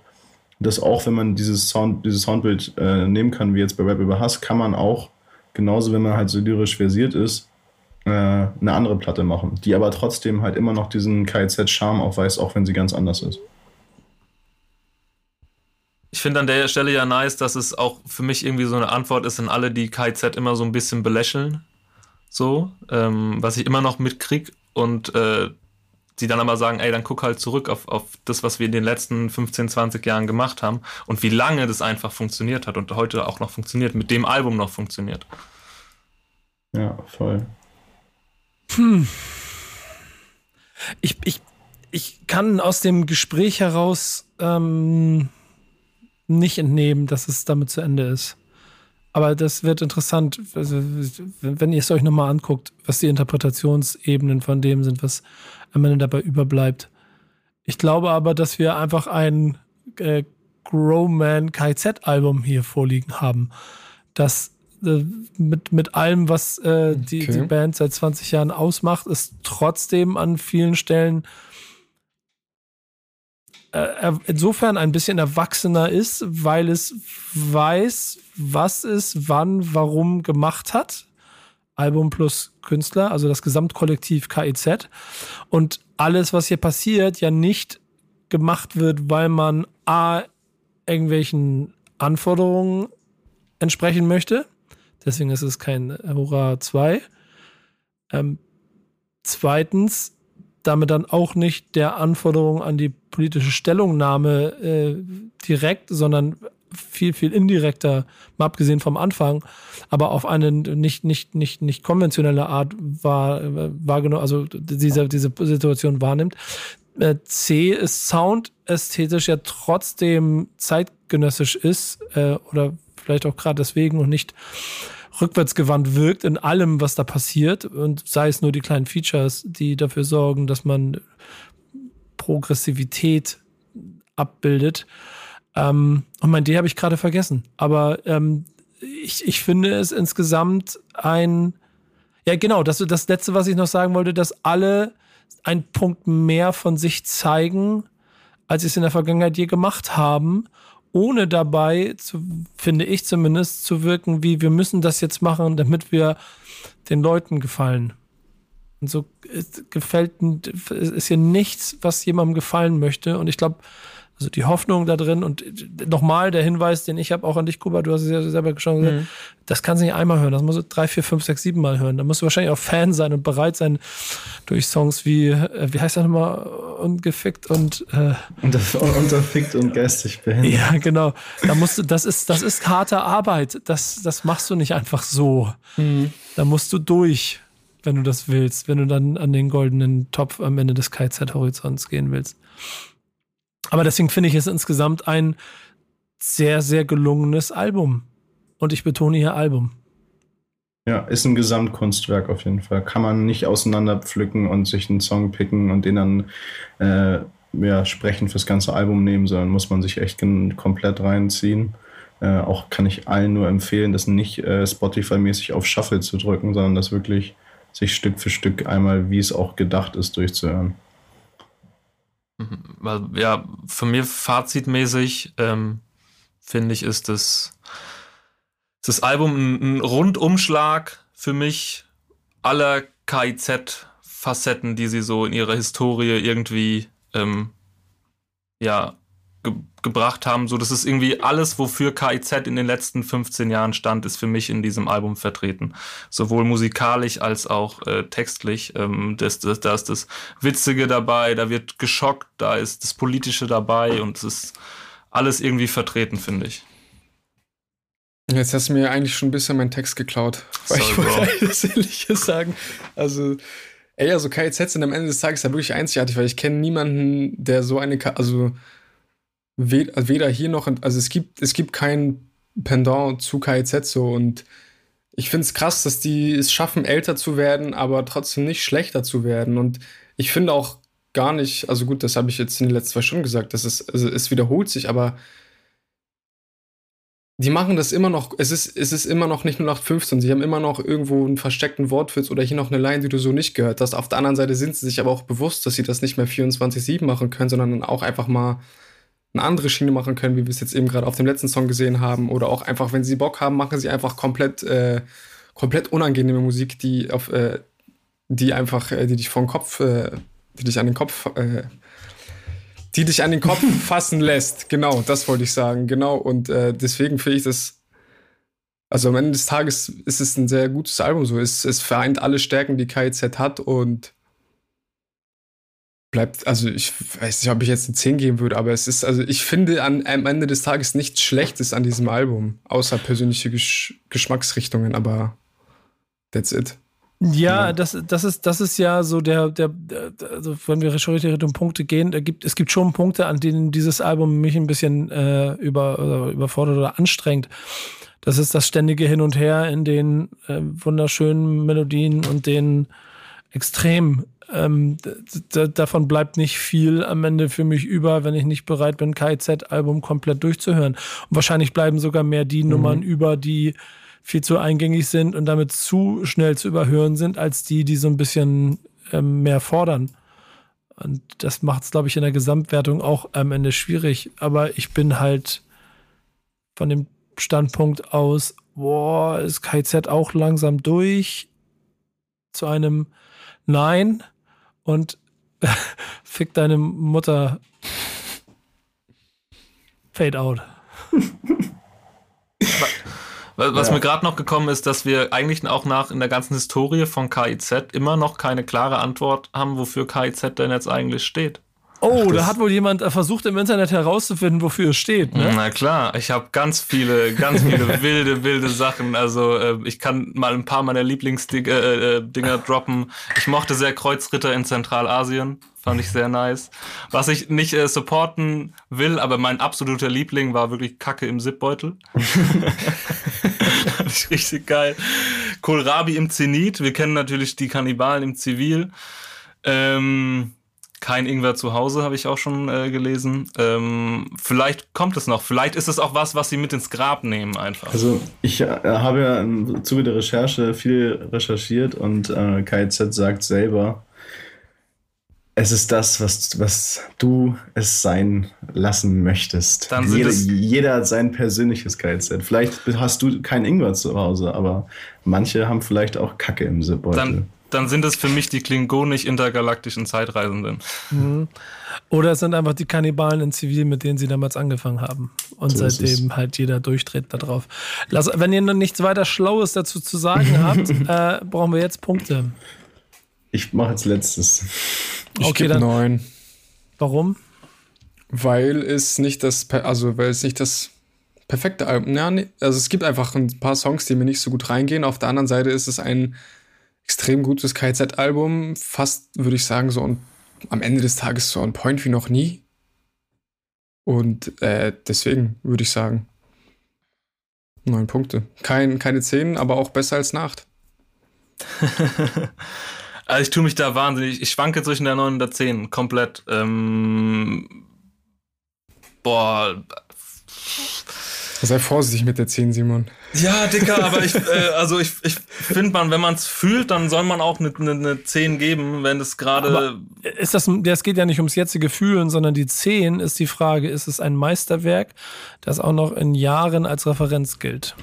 dass auch wenn man dieses Sound, dieses Soundbild äh, nehmen kann, wie jetzt bei Rap über Hass, kann man auch, genauso wenn man halt so lyrisch versiert ist, äh, eine andere Platte machen, die aber trotzdem halt immer noch diesen KZ-Charme aufweist, auch wenn sie ganz anders ist. Ich finde an der Stelle ja nice, dass es auch für mich irgendwie so eine Antwort ist an alle, die KZ immer so ein bisschen belächeln. So, ähm, was ich immer noch mitkrieg und äh, die dann aber sagen, ey, dann guck halt zurück auf, auf das, was wir in den letzten 15, 20 Jahren gemacht haben und wie lange das einfach funktioniert hat und heute auch noch funktioniert, mit dem Album noch funktioniert. Ja, voll. Hm. Ich, ich, ich kann aus dem Gespräch heraus ähm, nicht entnehmen, dass es damit zu Ende ist. Aber das wird interessant, also, wenn ihr es euch nochmal anguckt, was die Interpretationsebenen von dem sind, was am Ende dabei überbleibt. Ich glaube aber, dass wir einfach ein äh, Growman KZ-Album hier vorliegen haben, das äh, mit, mit allem, was äh, die, okay. die Band seit 20 Jahren ausmacht, ist trotzdem an vielen Stellen äh, insofern ein bisschen erwachsener ist, weil es weiß, was es wann, warum gemacht hat. Album plus Künstler, also das Gesamtkollektiv KIZ. Und alles, was hier passiert, ja nicht gemacht wird, weil man A, irgendwelchen Anforderungen entsprechen möchte. Deswegen ist es kein Hurra 2. Ähm, zweitens, damit dann auch nicht der Anforderung an die politische Stellungnahme äh, direkt, sondern viel, viel indirekter, mal abgesehen vom Anfang, aber auf eine nicht, nicht, nicht, nicht konventionelle Art war, wahrgenommen, also diese, diese Situation wahrnimmt. Äh, C ist Sound ästhetisch ja trotzdem zeitgenössisch ist, äh, oder vielleicht auch gerade deswegen und nicht rückwärtsgewandt wirkt in allem, was da passiert und sei es nur die kleinen Features, die dafür sorgen, dass man Progressivität abbildet. Ähm, und mein D habe ich gerade vergessen, aber ähm, ich, ich finde es insgesamt ein, ja genau, das, das letzte, was ich noch sagen wollte, dass alle einen Punkt mehr von sich zeigen, als sie es in der Vergangenheit je gemacht haben ohne dabei, zu, finde ich zumindest, zu wirken, wie wir müssen das jetzt machen, damit wir den Leuten gefallen. Und so gefällt, ist hier nichts, was jemandem gefallen möchte. Und ich glaube, also die Hoffnung da drin und nochmal der Hinweis, den ich habe auch an dich, Kuba, du hast es ja selber schon gesagt, mhm. das kannst du nicht einmal hören, das musst du drei, vier, fünf, sechs, sieben Mal hören. Da musst du wahrscheinlich auch Fan sein und bereit sein, durch Songs wie, äh, wie heißt das nochmal, ungefickt und äh, unterfickt und geistig behindert. Ja, genau. Da musst du, das ist, das ist harte Arbeit. Das, das machst du nicht einfach so. Mhm. Da musst du durch, wenn du das willst, wenn du dann an den goldenen Topf am Ende des KZ-Horizonts gehen willst. Aber deswegen finde ich es insgesamt ein sehr, sehr gelungenes Album. Und ich betone hier Album. Ja, ist ein Gesamtkunstwerk auf jeden Fall. Kann man nicht auseinanderpflücken und sich einen Song picken und den dann äh, ja, sprechend fürs ganze Album nehmen, sondern muss man sich echt komplett reinziehen. Äh, auch kann ich allen nur empfehlen, das nicht äh, Spotify-mäßig auf Shuffle zu drücken, sondern das wirklich sich Stück für Stück einmal, wie es auch gedacht ist, durchzuhören. Mhm. Ja, für mir fazitmäßig ähm, finde ich, ist das, das Album ein, ein Rundumschlag für mich aller KIZ-Facetten, die sie so in ihrer Historie irgendwie ähm, ja, ge gebracht haben. So, das ist irgendwie alles, wofür KIZ in den letzten 15 Jahren stand, ist für mich in diesem Album vertreten. Sowohl musikalisch als auch äh, textlich. Ähm, das, das, da ist das Witzige dabei, da wird geschockt, da ist das Politische dabei und es ist alles irgendwie vertreten, finde ich. Jetzt hast du mir eigentlich schon ein bisschen meinen Text geklaut. Weil Sorry, ich wollte eigentlich das Ähnliches sagen. Also, ey, also KIZ sind am Ende des Tages ja wirklich einzigartig, weil ich kenne niemanden, der so eine, Ka also weder hier noch, also es gibt, es gibt kein Pendant zu KIZ so und ich finde es krass, dass die es schaffen, älter zu werden, aber trotzdem nicht schlechter zu werden. Und ich finde auch gar nicht, also gut, das habe ich jetzt in den letzten zwei Stunden gesagt, das ist, also es wiederholt sich, aber die machen das immer noch, es ist, es ist immer noch nicht 0815. Sie haben immer noch irgendwo einen versteckten Wortwitz oder hier noch eine Line, die du so nicht gehört hast. Auf der anderen Seite sind sie sich aber auch bewusst, dass sie das nicht mehr 24-7 machen können, sondern auch einfach mal eine andere Schiene machen können, wie wir es jetzt eben gerade auf dem letzten Song gesehen haben. Oder auch einfach, wenn sie Bock haben, machen sie einfach komplett, äh, komplett unangenehme Musik, die auf, äh, die einfach, äh, die dich vom Kopf, äh, die dich an den Kopf, äh, die dich an den Kopf fassen lässt. Genau, das wollte ich sagen. Genau. Und äh, deswegen finde ich das, also am Ende des Tages ist es ein sehr gutes Album. So, es, es vereint alle Stärken, die KZ hat und bleibt, also ich weiß nicht, ob ich jetzt eine 10 geben würde, aber es ist, also ich finde an, am Ende des Tages nichts Schlechtes an diesem Album, außer persönliche Gesch Geschmacksrichtungen, aber that's it. Ja, das, das, ist, das ist ja so der, der, der also wenn wir Richtung Punkte gehen, da gibt, es gibt schon Punkte, an denen dieses Album mich ein bisschen äh, über, überfordert oder anstrengt. Das ist das ständige Hin und Her in den äh, wunderschönen Melodien und den extrem ähm, davon bleibt nicht viel am Ende für mich über, wenn ich nicht bereit bin, KZ-Album komplett durchzuhören. Und wahrscheinlich bleiben sogar mehr die mhm. Nummern über, die viel zu eingängig sind und damit zu schnell zu überhören sind, als die, die so ein bisschen ähm, mehr fordern. Und das macht es, glaube ich, in der Gesamtwertung auch am Ende schwierig. Aber ich bin halt von dem Standpunkt aus, boah, ist KZ auch langsam durch zu einem Nein und fick deine Mutter. Fade out. Was ja. mir gerade noch gekommen ist, dass wir eigentlich auch nach in der ganzen Historie von KIZ immer noch keine klare Antwort haben, wofür KIZ denn jetzt eigentlich steht. Oh, Ach, da hat wohl jemand äh, versucht im Internet herauszufinden, wofür es steht. Ne? Na klar, ich habe ganz viele, ganz viele wilde, wilde Sachen. Also äh, ich kann mal ein paar meiner Lieblingsdinger äh, äh, droppen. Ich mochte sehr Kreuzritter in Zentralasien, fand ich sehr nice. Was ich nicht äh, supporten will, aber mein absoluter Liebling war wirklich Kacke im Zipbeutel. fand ich richtig geil. Kohlrabi im Zenit. Wir kennen natürlich die Kannibalen im Zivil. Ähm, kein Ingwer zu Hause, habe ich auch schon äh, gelesen. Ähm, vielleicht kommt es noch. Vielleicht ist es auch was, was sie mit ins Grab nehmen einfach. Also ich äh, habe ja im Zuge der Recherche viel recherchiert und äh, KZ sagt selber, es ist das, was, was du es sein lassen möchtest. Dann jeder, jeder hat sein persönliches KZ. Vielleicht hast du kein Ingwer zu Hause, aber manche haben vielleicht auch Kacke im Zipbeutel. Dann, dann sind es für mich die klingonisch-intergalaktischen Zeitreisenden. Mhm. Oder es sind einfach die Kannibalen in Zivil, mit denen sie damals angefangen haben. Und so seitdem halt jeder durchdreht darauf. Lass, wenn ihr noch nichts weiter Schlaues dazu zu sagen habt, äh, brauchen wir jetzt Punkte. Ich mache als letztes. Ich okay, dann. Neun. Warum? Weil es nicht das, also weil es nicht das perfekte Album. Ja, also es gibt einfach ein paar Songs, die mir nicht so gut reingehen. Auf der anderen Seite ist es ein extrem gutes KZ-Album. Fast, würde ich sagen, so on, am Ende des Tages so on point wie noch nie. Und äh, deswegen würde ich sagen, neun Punkte. Kein, keine zehn, aber auch besser als Nacht. also ich tue mich da wahnsinnig. Ich schwanke zwischen der 9 und der 10 komplett. Ähm, boah, Sei vorsichtig mit der 10, Simon. Ja, Dicker, aber ich, äh, also ich, ich finde man, wenn man es fühlt, dann soll man auch eine, eine, eine 10 geben, wenn es gerade. Ist das, das geht ja nicht ums jetzige Fühlen, sondern die 10 ist die Frage, ist es ein Meisterwerk, das auch noch in Jahren als Referenz gilt?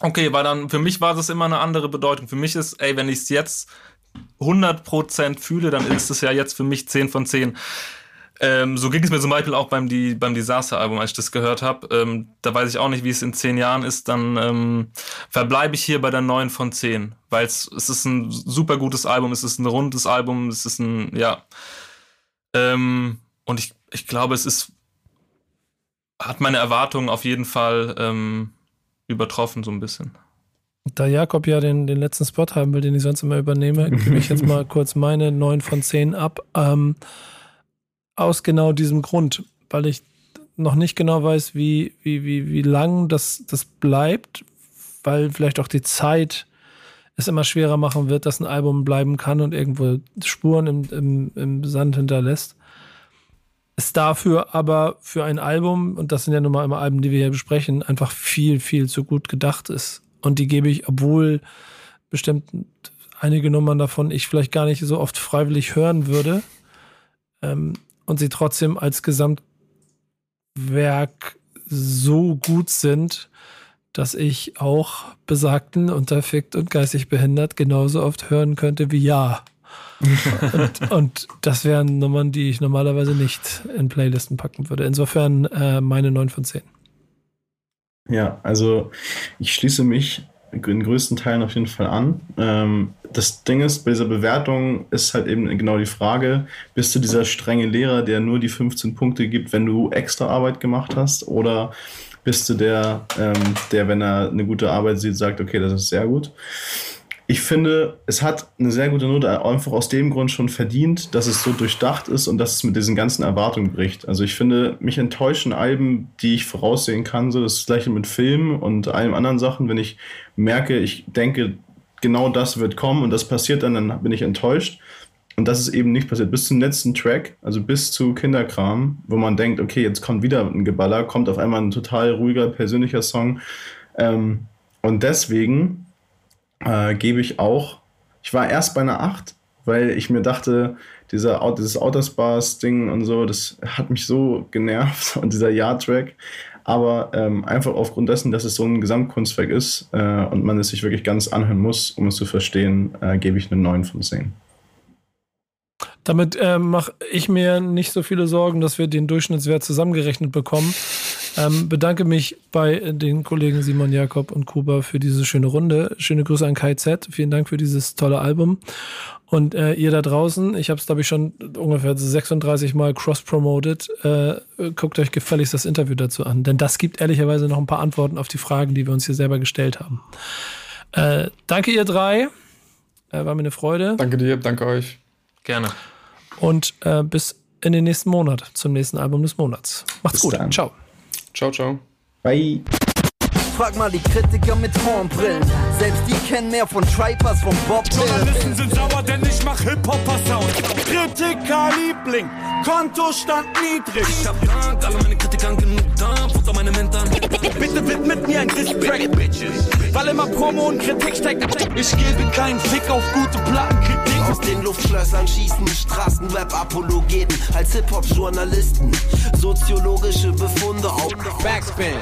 Okay, weil dann, für mich war das immer eine andere Bedeutung. Für mich ist, ey, wenn ich es jetzt 100% fühle, dann ist es ja jetzt für mich 10 von 10. Ähm, so ging es mir zum Beispiel auch beim, die, beim Disaster-Album, als ich das gehört habe. Ähm, da weiß ich auch nicht, wie es in zehn Jahren ist. Dann ähm, verbleibe ich hier bei der 9 von 10. Weil es ist ein super gutes Album, es ist ein rundes Album, es ist ein, ja. Ähm, und ich, ich glaube, es ist hat meine Erwartungen auf jeden Fall ähm, übertroffen, so ein bisschen. Da Jakob ja den, den letzten Spot haben will, den ich sonst immer übernehme, gebe ich jetzt mal kurz meine 9 von 10 ab. Ähm, aus genau diesem Grund, weil ich noch nicht genau weiß, wie, wie, wie, wie lang das, das bleibt, weil vielleicht auch die Zeit es immer schwerer machen wird, dass ein Album bleiben kann und irgendwo Spuren im, im, im Sand hinterlässt. Es dafür aber für ein Album, und das sind ja nun mal immer Alben, die wir hier besprechen, einfach viel, viel zu gut gedacht ist. Und die gebe ich, obwohl bestimmt einige Nummern davon ich vielleicht gar nicht so oft freiwillig hören würde, ähm, und sie trotzdem als Gesamtwerk so gut sind, dass ich auch besagten, unterfickt und geistig behindert genauso oft hören könnte wie ja. und, und, das wären Nummern, die ich normalerweise nicht in Playlisten packen würde. Insofern äh, meine 9 von 10. Ja, also ich schließe mich in größten Teilen auf jeden Fall an. Ähm, das Ding ist, bei dieser Bewertung ist halt eben genau die Frage, bist du dieser strenge Lehrer, der nur die 15 Punkte gibt, wenn du extra Arbeit gemacht hast? Oder bist du der, ähm, der, wenn er eine gute Arbeit sieht, sagt, okay, das ist sehr gut? Ich finde, es hat eine sehr gute Note einfach aus dem Grund schon verdient, dass es so durchdacht ist und dass es mit diesen ganzen Erwartungen bricht. Also ich finde, mich enttäuschen Alben, die ich voraussehen kann, so das gleiche mit Filmen und allen anderen Sachen. Wenn ich merke, ich denke, genau das wird kommen und das passiert dann, dann bin ich enttäuscht. Und das ist eben nicht passiert. Bis zum letzten Track, also bis zu Kinderkram, wo man denkt, okay, jetzt kommt wieder ein Geballer, kommt auf einmal ein total ruhiger, persönlicher Song. Ähm, und deswegen äh, gebe ich auch, ich war erst bei einer 8, weil ich mir dachte, dieser, dieses Outer Spars-Ding und so, das hat mich so genervt und dieser Ja-Track. Aber ähm, einfach aufgrund dessen, dass es so ein Gesamtkunstwerk ist äh, und man es sich wirklich ganz anhören muss, um es zu verstehen, äh, gebe ich eine 9 von 10. Damit äh, mache ich mir nicht so viele Sorgen, dass wir den Durchschnittswert zusammengerechnet bekommen. Ähm, bedanke mich bei den Kollegen Simon Jakob und Kuba für diese schöne Runde. Schöne Grüße an KZ. Vielen Dank für dieses tolle Album. Und äh, ihr da draußen, ich habe es, glaube ich, schon ungefähr 36 Mal cross-promoted. Äh, guckt euch gefälligst das Interview dazu an. Denn das gibt ehrlicherweise noch ein paar Antworten auf die Fragen, die wir uns hier selber gestellt haben. Äh, danke, ihr drei. Äh, war mir eine Freude. Danke dir, danke euch. Gerne. Und äh, bis in den nächsten Monat, zum nächsten Album des Monats. Macht's bis gut. Dann. Ciao. Ciao, ciao. Bye. Frag mal die Kritiker mit Hornbrillen. Selbst die kennen mehr von Tripers, von Bob Journalisten sind sauer, denn ich mach Hip-Hopper-Sound. Kritiker-Liebling, Kontostand niedrig. Ich hab Dank, alle meine Kritikern genug Dampf unter meine Mentoren. Bitte widmet mir ein Distrack, Bitches. Weil immer Promo und Kritik steckt. Ich gebe keinen Fick auf gute Plattenkritik. Aus den Luftschlössern schießen Straßenrap-Apologeten als Hip-Hop-Journalisten. Soziologische Befunde auf Backspin.